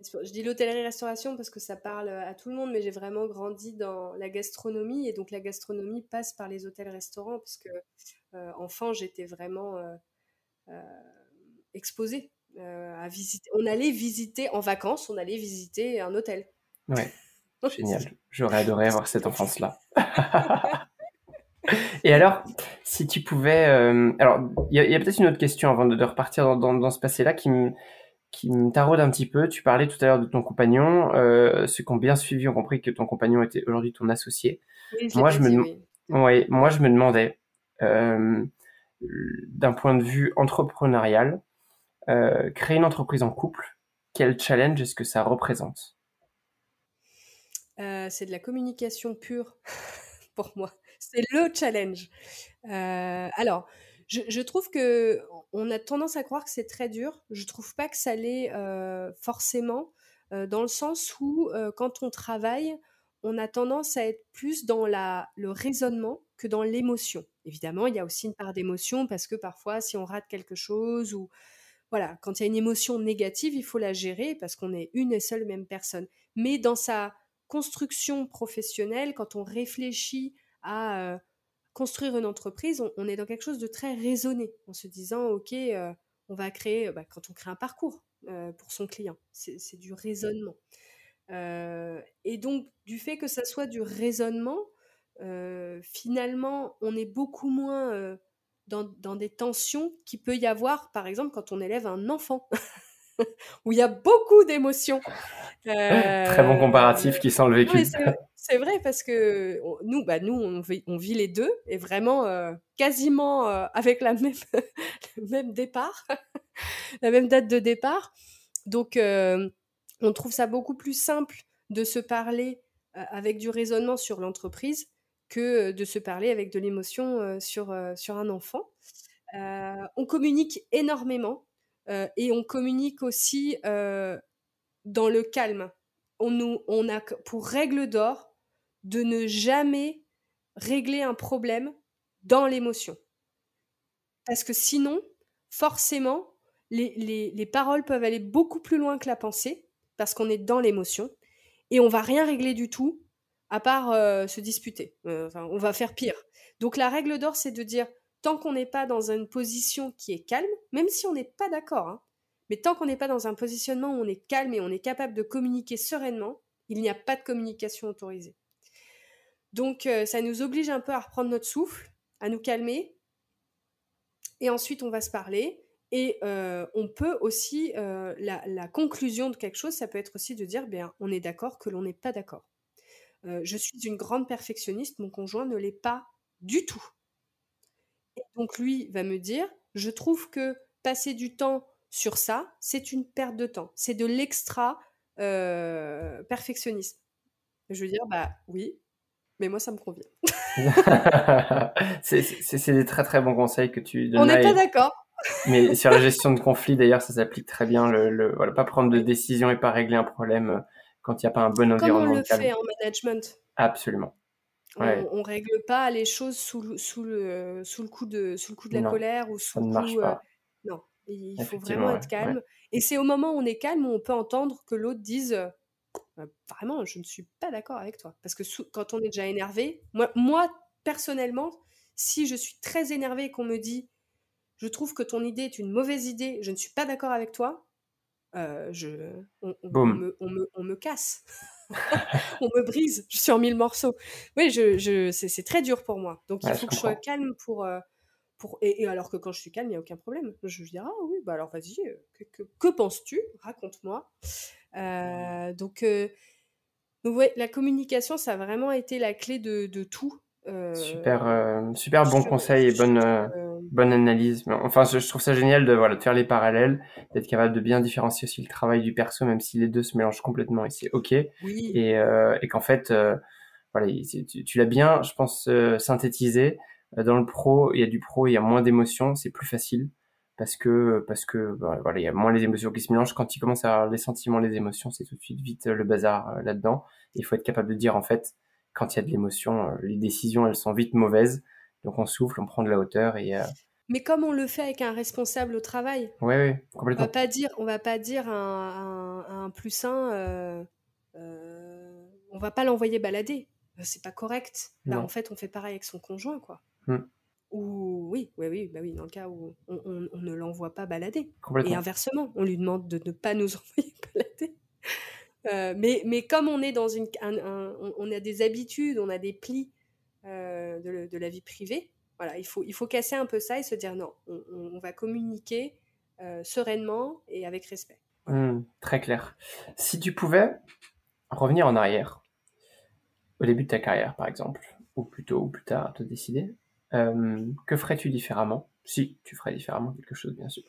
Speaker 1: Je dis l'hôtellerie-restauration parce que ça parle à tout le monde, mais j'ai vraiment grandi dans la gastronomie et donc la gastronomie passe par les hôtels-restaurants parce que euh, enfant j'étais vraiment euh, euh, exposée à visiter. On allait visiter en vacances, on allait visiter un hôtel.
Speaker 2: Ouais, génial. J'aurais adoré avoir cette enfance-là. Et alors, si tu pouvais, alors il y a, peut-être une autre question avant de, repartir dans, dans, dans ce passé-là qui me qui me taraude un petit peu. Tu parlais tout à l'heure de ton compagnon. Euh, ceux qui ont bien suivi ont compris que ton compagnon était aujourd'hui ton associé. moi, je me ouais, moi, je me demandais, euh, d'un point de vue entrepreneurial, euh, créer une entreprise en couple, quel challenge est-ce que ça représente?
Speaker 1: Euh, C'est de la communication pure pour moi. C'est le challenge. Euh, alors, je, trouve que on a tendance à croire que c'est très dur. Je trouve pas que ça l'est euh, forcément, euh, dans le sens où quand on travaille, on a tendance à être plus dans la, le raisonnement que dans l'émotion. Évidemment, il y a aussi une part d'émotion parce que parfois, si on rate quelque chose ou voilà, quand il y a une émotion négative, il faut la gérer parce qu'on est une et seule même personne. Mais dans sa construction professionnelle, quand on réfléchit à construire une entreprise, on, est dans quelque chose de très raisonné, en se disant, OK, euh, on va créer, bah, quand on crée un parcours euh, pour son client, c'est du raisonnement. Euh, et donc, du fait que ça soit du raisonnement, finalement, on est beaucoup moins dans, dans, des tensions qu'il peut y avoir, par exemple, quand on élève un enfant. où il y a beaucoup d'émotions.
Speaker 2: Très bon comparatif qui sent le vécu.
Speaker 1: C'est vrai parce que nous, bah, nous on, vit, les deux et vraiment euh, quasiment euh, avec la même, le même départ, la même date de départ. Donc, euh, on trouve ça beaucoup plus simple de se parler avec du raisonnement sur l'entreprise que de se parler avec de l'émotion sur, sur un enfant. on communique énormément et on communique aussi dans le calme. On, nous, on a pour règle d'or de ne jamais régler un problème dans l'émotion. Parce que sinon, forcément, les, les, les, paroles peuvent aller beaucoup plus loin que la pensée, parce qu'on est dans l'émotion, et on va rien régler du tout, à part euh, se disputer. enfin, on va faire pire. Donc la règle d'or, c'est de dire, tant qu'on n'est pas dans une position qui est calme, même si on n'est pas d'accord, hein, mais tant qu'on n'est pas dans un positionnement où on est calme et on est capable de communiquer sereinement, il n'y a pas de communication autorisée. Donc euh, ça nous oblige un peu à reprendre notre souffle, à nous calmer, et ensuite on va se parler. Et euh, on peut aussi, euh, la, conclusion de quelque chose, ça peut être aussi de dire, bien, on est d'accord que l'on n'est pas d'accord. je suis une grande perfectionniste, mon conjoint ne l'est pas du tout donc lui va me dire, je trouve que passer du temps sur ça, c'est une perte de temps. C'est de l'extra perfectionnisme. Je veux dire, bah oui, mais moi ça me convient.
Speaker 2: c'est des très très bons conseils que tu donnes.
Speaker 1: On n'est pas d'accord.
Speaker 2: mais sur la gestion de conflit, d'ailleurs, ça s'applique très bien. Le, voilà, pas prendre de décision et pas régler un problème euh, quand il n'y a pas un bon environnement. Comme
Speaker 1: on le fait en management.
Speaker 2: Absolument.
Speaker 1: On, ne règle pas les choses sous le, sous le, sous le coup de, sous le coup de la colère ou sous le coup. Euh, non, il faut vraiment être calme. Et c'est au moment où on est calme où on peut entendre que l'autre dise euh, vraiment, je ne suis pas d'accord avec toi. Parce que quand on est déjà énervé, moi, moi personnellement, si je suis très énervé et qu'on me dit je trouve que ton idée est une mauvaise idée, je ne suis pas d'accord avec toi, euh, je, on, me, on, me, on me casse. on me brise, je suis en mille morceaux. Oui, je, je c'est très dur pour moi. Donc il faut que je sois calme pour. Euh, pour et, alors que quand je suis calme, il n'y a aucun problème. Je, je dis Ah oui, bah alors vas-y, euh, que, que, penses-tu? Raconte-moi. Euh, donc, donc ouais, la communication, ça a vraiment été la clé de, de tout.
Speaker 2: super, super bon conseil et bonne bonne analyse. Enfin, je, trouve ça génial de, voilà, de faire les parallèles, d'être capable de bien différencier aussi le travail du perso, même si les deux se mélangent complètement et c'est ok. Et, euh, et qu'en fait, euh, voilà, tu, l'as bien, je pense, euh, synthétisé. dans le pro, il y a du pro, il y a moins d'émotions, c'est plus facile parce que parce que bah, voilà, il y a moins les émotions qui se mélangent. Quand il commence à avoir les sentiments, les émotions, c'est tout de suite vite le bazar là-dedans. Il faut être capable de dire en fait quand il y a de l'émotion, les décisions elles sont vite mauvaises. Donc on souffle, on prend de la hauteur et
Speaker 1: mais comme on le fait avec un responsable au travail,
Speaker 2: ouais, ouais, complètement.
Speaker 1: on va pas dire, on va pas dire un, un, un plus un, euh, euh, on va pas l'envoyer balader. Euh, c'est pas correct. Là, en fait, on fait pareil avec son conjoint, quoi. Hmm. Ou oui, oui, oui, bah oui, dans le cas où on, on, ne l'envoie pas balader. Et inversement, on lui demande de ne pas nous envoyer balader. Euh, mais, mais comme on est dans une, on, a des habitudes, on a des plis euh, de, de, la vie privée, voilà, il faut, il faut casser un peu ça et se dire non, on, va communiquer euh, sereinement et avec respect.
Speaker 2: Mmh, très clair. Si tu pouvais revenir en arrière, au début de ta carrière par exemple, ou plus tôt ou plus tard te décider, euh, que ferais-tu différemment? Si tu ferais différemment quelque chose, bien sûr.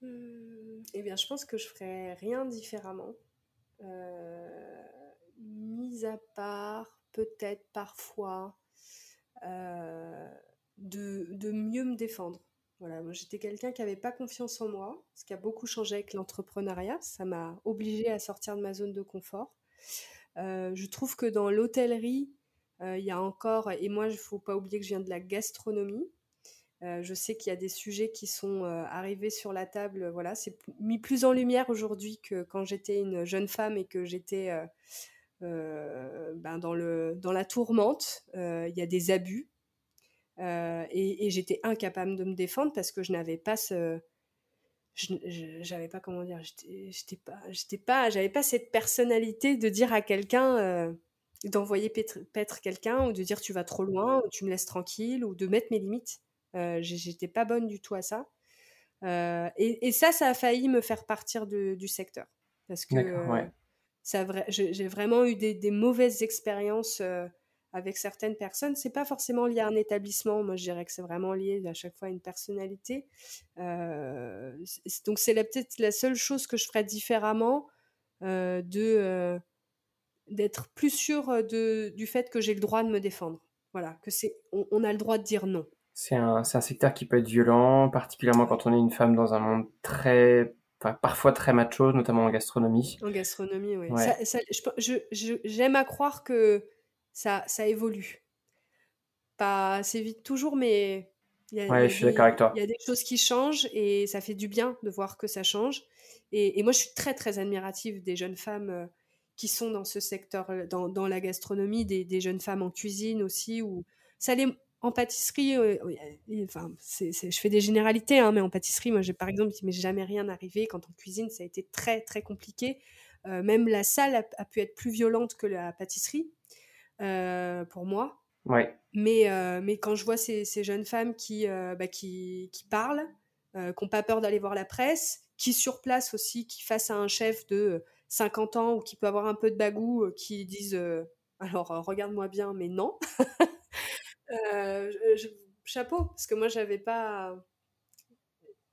Speaker 1: Mmh, eh bien, je pense que je ferais rien différemment. Euh, mis à part peut-être parfois euh, de, de, mieux me défendre. Voilà, moi j'étais quelqu'un qui n'avait pas confiance en moi, ce qui a beaucoup changé avec l'entrepreneuriat. Ça m'a obligé à sortir de ma zone de confort. Je trouve que dans l'hôtellerie, il y a encore, et moi il ne faut pas oublier que je viens de la gastronomie. je sais qu'il y a des sujets qui sont arrivés sur la table. Voilà, c'est mis plus en lumière aujourd'hui que quand j'étais une jeune femme et que j'étais euh, ben dans, dans la tourmente, euh, il y a des abus. Euh, et, j'étais incapable de me défendre parce que je n'avais pas ce. J'avais pas comment dire, j'étais pas, pas, pas cette personnalité de dire à quelqu'un, d'envoyer paître, quelqu'un ou de dire tu vas trop loin ou tu me laisses tranquille ou de mettre mes limites. j'étais pas bonne du tout à ça. et, ça, ça a failli me faire partir du secteur. Parce que j'ai vraiment eu des, mauvaises expériences euh, avec certaines personnes. C'est pas forcément lié à un établissement. Moi, je dirais que c'est vraiment lié à chaque fois à une personnalité. Euh, donc, c'est peut-être la seule chose que je ferais différemment euh, de d'être plus sûr de, du fait que j'ai le droit de me défendre. Voilà, que c'est on, a le droit de dire non.
Speaker 2: C'est un, un secteur qui peut être violent, particulièrement quand on est une femme dans un monde très parfois très macho, notamment en gastronomie.
Speaker 1: En gastronomie, oui. J'aime à croire que ça, ça évolue. Pas assez vite toujours, mais
Speaker 2: il y a, je suis d'accord avec toi.
Speaker 1: Il y a des choses qui changent et ça fait du bien de voir que ça change. Et, moi, je suis très, très admirative des jeunes femmes euh, qui sont dans ce secteur, euh, dans, dans la gastronomie, des, des, jeunes femmes en cuisine aussi, où ça les, en pâtisserie, euh, enfin, je fais des généralités, hein, mais en pâtisserie, moi, j'ai par exemple, il m'est jamais rien arrivé. Quand en cuisine, ça a été très, très compliqué. Euh, même la salle a, pu être plus violente que la pâtisserie, euh, pour moi.
Speaker 2: Ouais.
Speaker 1: Mais, mais quand je vois ces, jeunes femmes qui, bah, qui, qui, parlent, qui n'ont pas peur d'aller voir la presse, qui sur place aussi, qui face à un chef de 50 ans ou qui peut avoir un peu de bagou, qui disent alors regarde-moi bien, mais non. Euh, chapeau, parce que moi, j'avais pas,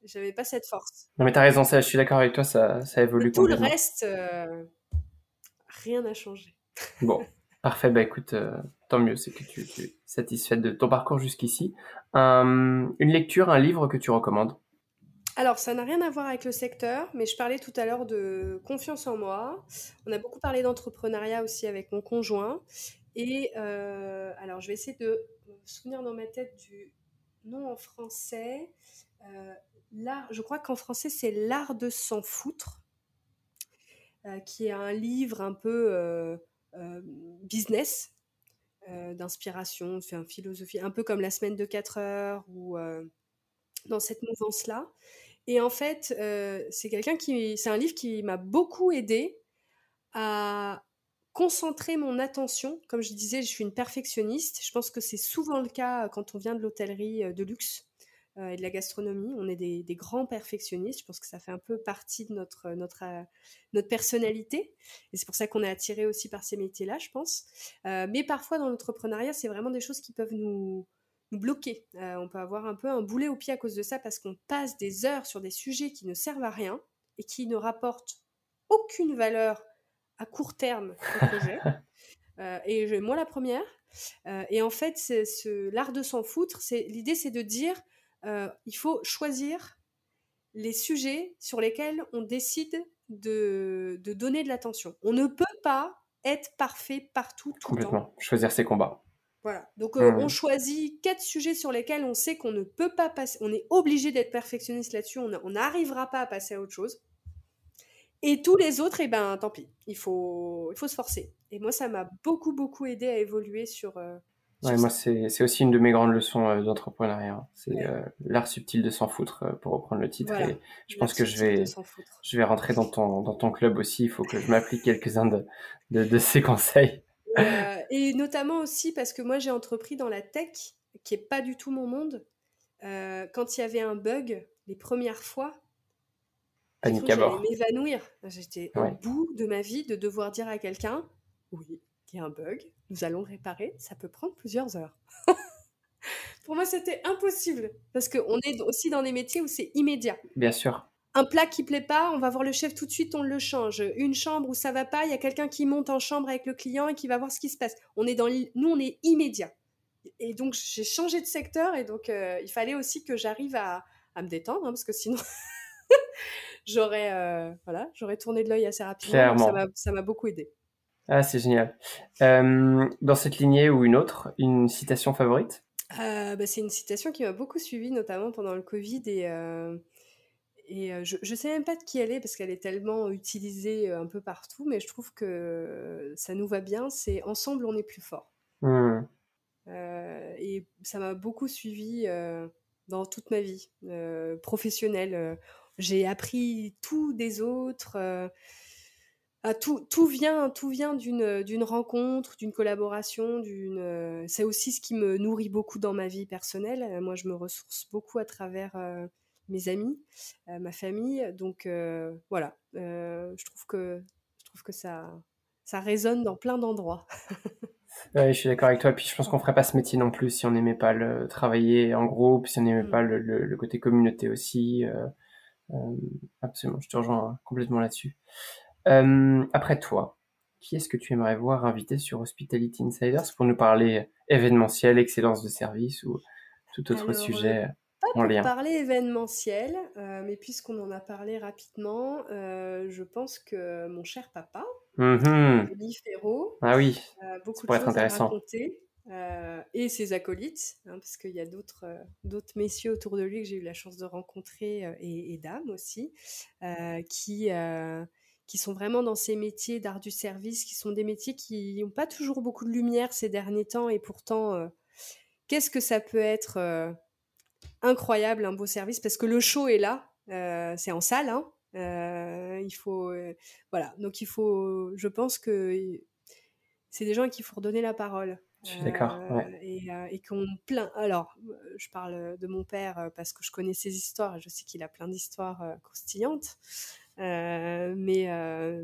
Speaker 1: j'avais pas cette force.
Speaker 2: Non, mais t'as raison, ça, je suis d'accord avec toi, ça, ça évolue.
Speaker 1: tout le reste, euh, rien n'a changé.
Speaker 2: Bon, parfait. Bah écoute, euh, tant mieux, c'est que tu, es satisfaite de ton parcours jusqu'ici. une lecture, un livre que tu recommandes?
Speaker 1: Alors, ça n'a rien à voir avec le secteur, mais je parlais tout à l'heure de confiance en moi. On a beaucoup parlé d'entrepreneuriat aussi avec mon conjoint. Et alors, je vais essayer de souvenir dans ma tête du nom en français. Euh, je crois qu'en français, c'est L'art de s'en foutre, euh, qui est un livre un peu euh, business, d'inspiration, un philosophie, un peu comme La semaine de 4 heures ou dans cette mouvance-là. Et en fait, c'est quelqu'un qui, c'est un livre qui m'a beaucoup aidé à concentrer mon attention. Comme je disais, je suis une perfectionniste. Je pense que c'est souvent le cas euh, quand on vient de l'hôtellerie euh, de luxe euh, et de la gastronomie. On est des, grands perfectionnistes. Je pense que ça fait un peu partie de notre, notre, notre personnalité. Et c'est pour ça qu'on est attiré aussi par ces métiers-là, je pense. mais parfois, dans l'entrepreneuriat, c'est vraiment des choses qui peuvent nous, nous bloquer. on peut avoir un peu un boulet au pied à cause de ça parce qu'on passe des heures sur des sujets qui ne servent à rien et qui ne rapportent aucune valeur à court terme projet. et moi la première. et en fait, ce, l'art de s'en foutre, c'est l'idée, c'est de dire, il faut choisir les sujets sur lesquels on décide de, de donner de l'attention. On ne peut pas être parfait partout, tout le temps.
Speaker 2: Choisir ses combats.
Speaker 1: Voilà. Donc, euh, on choisit quatre sujets sur lesquels on sait qu'on ne peut pas passer, on est obligé d'être perfectionniste là-dessus, on n'arrivera pas à passer à autre chose. Et tous les autres, eh ben, tant pis. Il faut, il faut se forcer. Et moi, ça m'a beaucoup, beaucoup aidé à évoluer sur, euh,
Speaker 2: moi, c'est aussi une de mes grandes leçons euh, d'entrepreneuriat. C'est euh, l'art subtil de s'en foutre, pour reprendre le titre. Et je pense que je vais, je vais rentrer dans ton, dans ton club aussi. Il faut que je m'applique quelques-uns de, de, de, ces conseils.
Speaker 1: Et notamment aussi parce que moi, j'ai entrepris dans la tech, qui est pas du tout mon monde. quand il y avait un bug, les premières fois,
Speaker 2: panique à bord.
Speaker 1: m'évanouir. J'étais au bout de ma vie de devoir dire à quelqu'un, oui, il y a un bug, nous allons le réparer, ça peut prendre plusieurs heures. Pour moi, c'était impossible, parce qu'on est aussi dans des métiers où c'est immédiat.
Speaker 2: Bien sûr.
Speaker 1: Un plat qui plaît pas, on va voir le chef tout de suite, on le change. Une chambre où ça va pas, il y a quelqu'un qui monte en chambre avec le client et qui va voir ce qui se passe. On est dans nous, on est immédiat. Et donc j'ai changé de secteur et donc euh, il fallait aussi que j'arrive à, me détendre hein, parce que sinon j'aurais euh, voilà j'aurais tourné de l'œil assez rapidement. Ça m'a beaucoup aidé.
Speaker 2: Ah, c'est génial. Euh, dans cette lignée ou une autre, une citation favorite?
Speaker 1: Bah, C'est une citation qui m'a beaucoup suivie, notamment pendant le Covid. Et, et je ne sais même pas de qui elle est, parce qu'elle est tellement utilisée un peu partout, mais je trouve que ça nous va bien. C'est Ensemble, on est plus fort. Mmh. et ça m'a beaucoup suivi dans toute ma vie professionnelle. J'ai appris tout des autres. Ah, tout, tout, vient, tout vient d'une, d'une rencontre, d'une collaboration, d'une. Euh, c'est aussi ce qui me nourrit beaucoup dans ma vie personnelle. Euh, moi, je me ressource beaucoup à travers euh, mes amis, ma famille. Donc voilà, je trouve que je trouve que ça ça résonne dans plein d'endroits.
Speaker 2: Oui, je suis d'accord avec toi. Puis je pense qu'on ferait pas ce métier non plus si on n'aimait pas le travailler en groupe, si on n'aimait pas mmh. le, le, le, côté communauté aussi. absolument, je te rejoins complètement là-dessus. Euh, après toi, qui est-ce que tu aimerais voir invité sur Hospitality Insiders pour nous parler événementiel, excellence de service ou tout autre sujet
Speaker 1: euh, pas en pour parler événementiel, euh, mais puisqu'on en a parlé rapidement, je pense que mon cher papa,
Speaker 2: mmh
Speaker 1: Ferro,
Speaker 2: ah oui,
Speaker 1: beaucoup de choses intéressant. à raconter. et ses acolytes, hein, parce qu'il y a d'autres d'autres messieurs autour de lui que j'ai eu la chance de rencontrer et, et dames aussi, qui qui sont vraiment dans ces métiers d'art du service, qui sont des métiers qui n'ont pas toujours beaucoup de lumière ces derniers temps, et pourtant, euh, qu'est-ce que ça peut être euh, incroyable, un beau service, parce que le show est là, euh, c'est en salle, hein, il faut, voilà, donc il faut, je pense que c'est des gens à qui il faut redonner la parole.
Speaker 2: Je suis d'accord.
Speaker 1: Et, et qu'on plein. Alors, je parle de mon père parce que je connais ses histoires je sais qu'il a plein d'histoires croustillantes. Euh, mais, euh,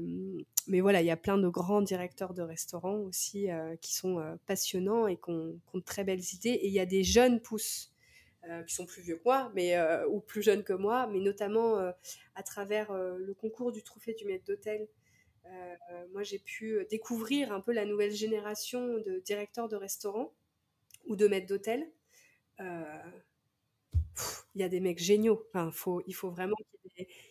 Speaker 1: mais voilà, il y a plein de grands directeurs de restaurants aussi euh, qui sont passionnants et qui ont, de très belles idées. Et il y a des jeunes pousses qui sont plus vieux que moi, mais, ou plus jeunes que moi, mais notamment à travers le concours du trophée du maître d'hôtel. moi, j'ai pu découvrir un peu la nouvelle génération de directeurs de restaurants ou de maîtres d'hôtel. il y a des mecs géniaux. Enfin, faut, il faut vraiment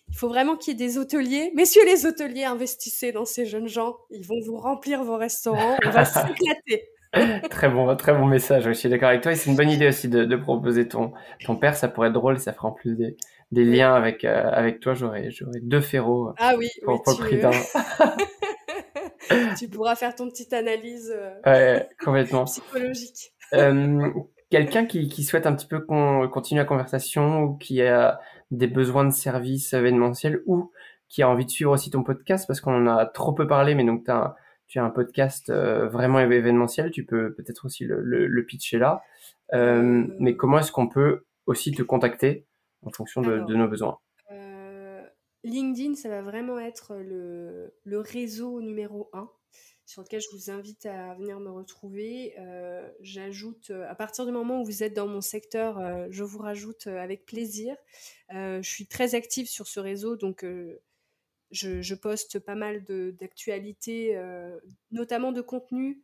Speaker 1: il faut vraiment qu'il y ait des hôteliers. Messieurs les hôteliers, investissez dans ces jeunes gens. Ils vont vous remplir vos restaurants. On va s'éclater.
Speaker 2: très bon, très bon message. Je suis d'accord avec toi. Et c'est une bonne idée aussi de, proposer ton, ton père. Ça pourrait être drôle. Ça fera en plus des, des liens avec, euh, avec toi. J'aurais, j'aurais deux ferros.
Speaker 1: Ah oui, pour, oui, le prix tu pourras faire ton petite analyse
Speaker 2: euh, complètement.
Speaker 1: psychologique.
Speaker 2: Euh, quelqu'un qui, qui, souhaite un petit peu qu'on continue la conversation ou qui a des besoins de services événementiels ou qui a envie de suivre aussi ton podcast parce qu'on en a trop peu parlé, mais donc as tu as un podcast euh, vraiment événementiel, tu peux peut-être aussi le, le, pitcher là. Euh, mais comment est-ce qu'on peut aussi te contacter en fonction de, de nos besoins?
Speaker 1: euh, LinkedIn, ça va vraiment être le, le réseau numéro un sur lequel je vous invite à venir me retrouver. Euh, j'ajoute, euh, à partir du moment où vous êtes dans mon secteur, euh, je vous rajoute avec plaisir. je suis très active sur ce réseau, donc je, poste pas mal d'actualités, notamment de contenu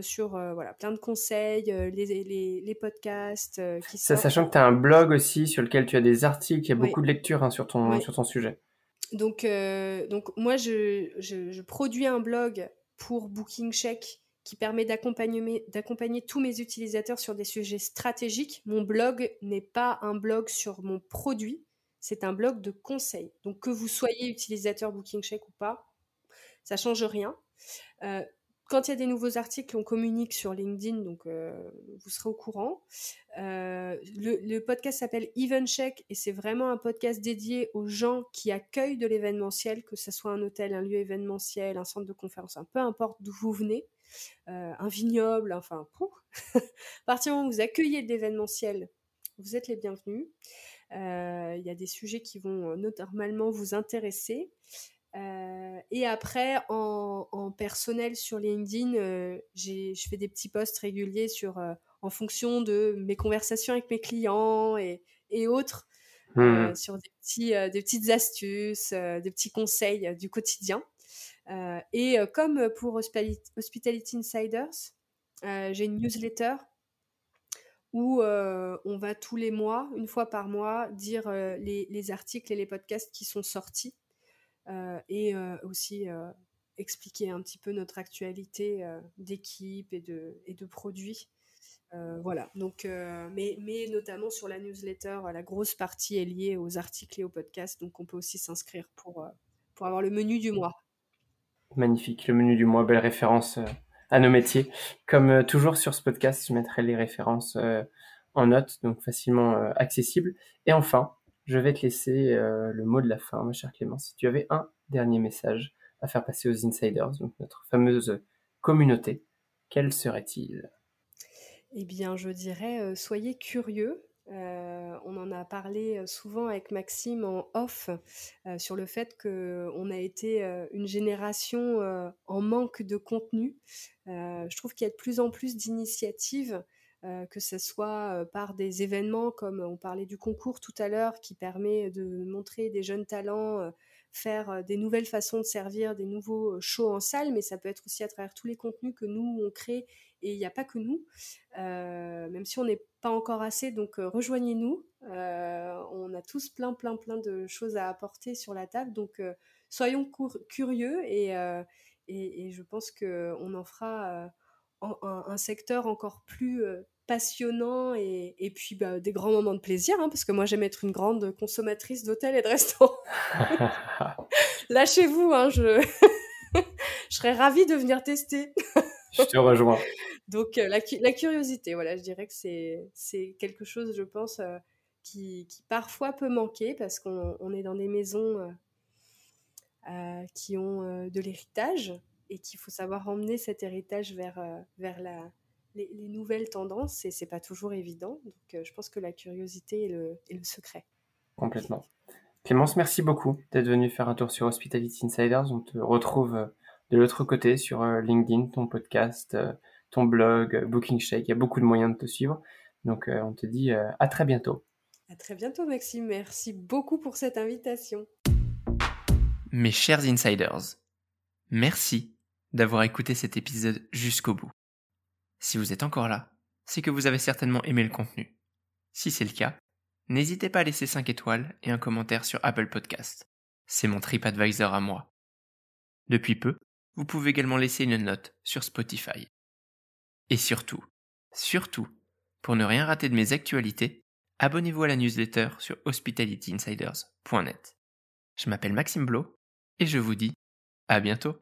Speaker 1: sur voilà, plein de conseils, les, les, podcasts qui
Speaker 2: Ça, Sachant que tu as un blog aussi sur lequel tu as des articles, il y a beaucoup de lectures hein, sur, ton, sur ton sujet.
Speaker 1: Donc, donc moi, je, je, je, produis un blog pour Booking Check qui permet d'accompagner tous mes utilisateurs sur des sujets stratégiques. Mon blog n'est pas un blog sur mon produit, c'est un blog de conseils. Donc que vous soyez utilisateur Booking Check ou pas, ça change rien. Euh, quand il y a des nouveaux articles, on communique sur LinkedIn, donc euh, vous serez au courant. Euh, le, podcast s'appelle Even Check et c'est vraiment un podcast dédié aux gens qui accueillent de l'événementiel, que ce soit un hôtel, un lieu événementiel, un centre de conférence, peu importe d'où vous venez, un vignoble, enfin, à partir du moment où vous accueillez de l'événementiel, vous êtes les bienvenus. Il y a des sujets qui vont normalement vous intéresser. Euh, et après, en, personnel sur LinkedIn, euh, je fais des petits posts réguliers sur, euh, en fonction de mes conversations avec mes clients et, et autres, mmh. sur des, petits, des petites astuces, des petits conseils du quotidien. et comme pour Hospitality Insiders, j'ai une newsletter où on va tous les mois, une fois par mois, dire les, les, articles et les podcasts qui sont sortis euh, et euh, aussi euh, expliquer un petit peu notre actualité d'équipe et de, produits. voilà, donc, mais, mais, notamment sur la newsletter, la grosse partie est liée aux articles et aux podcasts, donc on peut aussi s'inscrire pour, pour avoir le menu du mois.
Speaker 2: Magnifique, le menu du mois, belle référence à nos métiers. Comme toujours sur ce podcast, je mettrai les références en note, donc facilement accessibles. Et enfin, je vais te laisser euh, le mot de la fin, ma chère Clémence. Si tu avais un dernier message à faire passer aux insiders, donc notre fameuse communauté, quel serait-il?
Speaker 1: Eh bien, je dirais, euh, soyez curieux. Euh, on en a parlé souvent avec Maxime en off sur le fait qu'on a été une génération en manque de contenu. je trouve qu'il y a de plus en plus d'initiatives euh, que ce soit euh, par des événements comme on parlait du concours tout à l'heure qui permet de montrer des jeunes talents, euh, faire des nouvelles façons de servir, des nouveaux shows en salle, mais ça peut être aussi à travers tous les contenus que nous on crée et il n'y a pas que nous, même si on n'est pas encore assez, donc rejoignez-nous. on a tous plein, plein, plein de choses à apporter sur la table, donc soyons curieux et, et, et, je pense qu'on en fera un, secteur encore plus passionnant et, et puis bah, des grands moments de plaisir, hein, parce que moi j'aime être une grande consommatrice d'hôtels et de restaurants. Lâchez-vous, hein, je... je serais ravie de venir tester.
Speaker 2: je te rejoins.
Speaker 1: Donc la, la, curiosité, voilà, je dirais que c'est quelque chose, je pense, euh, qui, parfois peut manquer parce qu'on est dans des maisons euh, euh, qui ont de l'héritage et qu'il faut savoir emmener cet héritage vers, la, les, nouvelles tendances et c'est pas toujours évident. Donc euh, je pense que la curiosité est le, le, secret.
Speaker 2: Complètement. Clémence, merci beaucoup d'être venue faire un tour sur Hospitality Insiders. On te retrouve euh, de l'autre côté sur euh, LinkedIn, ton podcast, ton blog, Booking Shake. Il y a beaucoup de moyens de te suivre. Donc on te dit à très bientôt.
Speaker 1: À très bientôt Maxime. Merci beaucoup pour cette invitation.
Speaker 2: Mes chers insiders, merci d'avoir écouté cet épisode jusqu'au bout. Si vous êtes encore là, c'est que vous avez certainement aimé le contenu. Si c'est le cas, n'hésitez pas à laisser 5 étoiles et un commentaire sur Apple Podcast. C'est mon TripAdvisor à moi. Depuis peu, vous pouvez également laisser une note sur Spotify. Et surtout, surtout, pour ne rien rater de mes actualités, abonnez-vous à la newsletter sur hospitalityinsiders.net. Je m'appelle Maxime Blo et je vous dis à bientôt.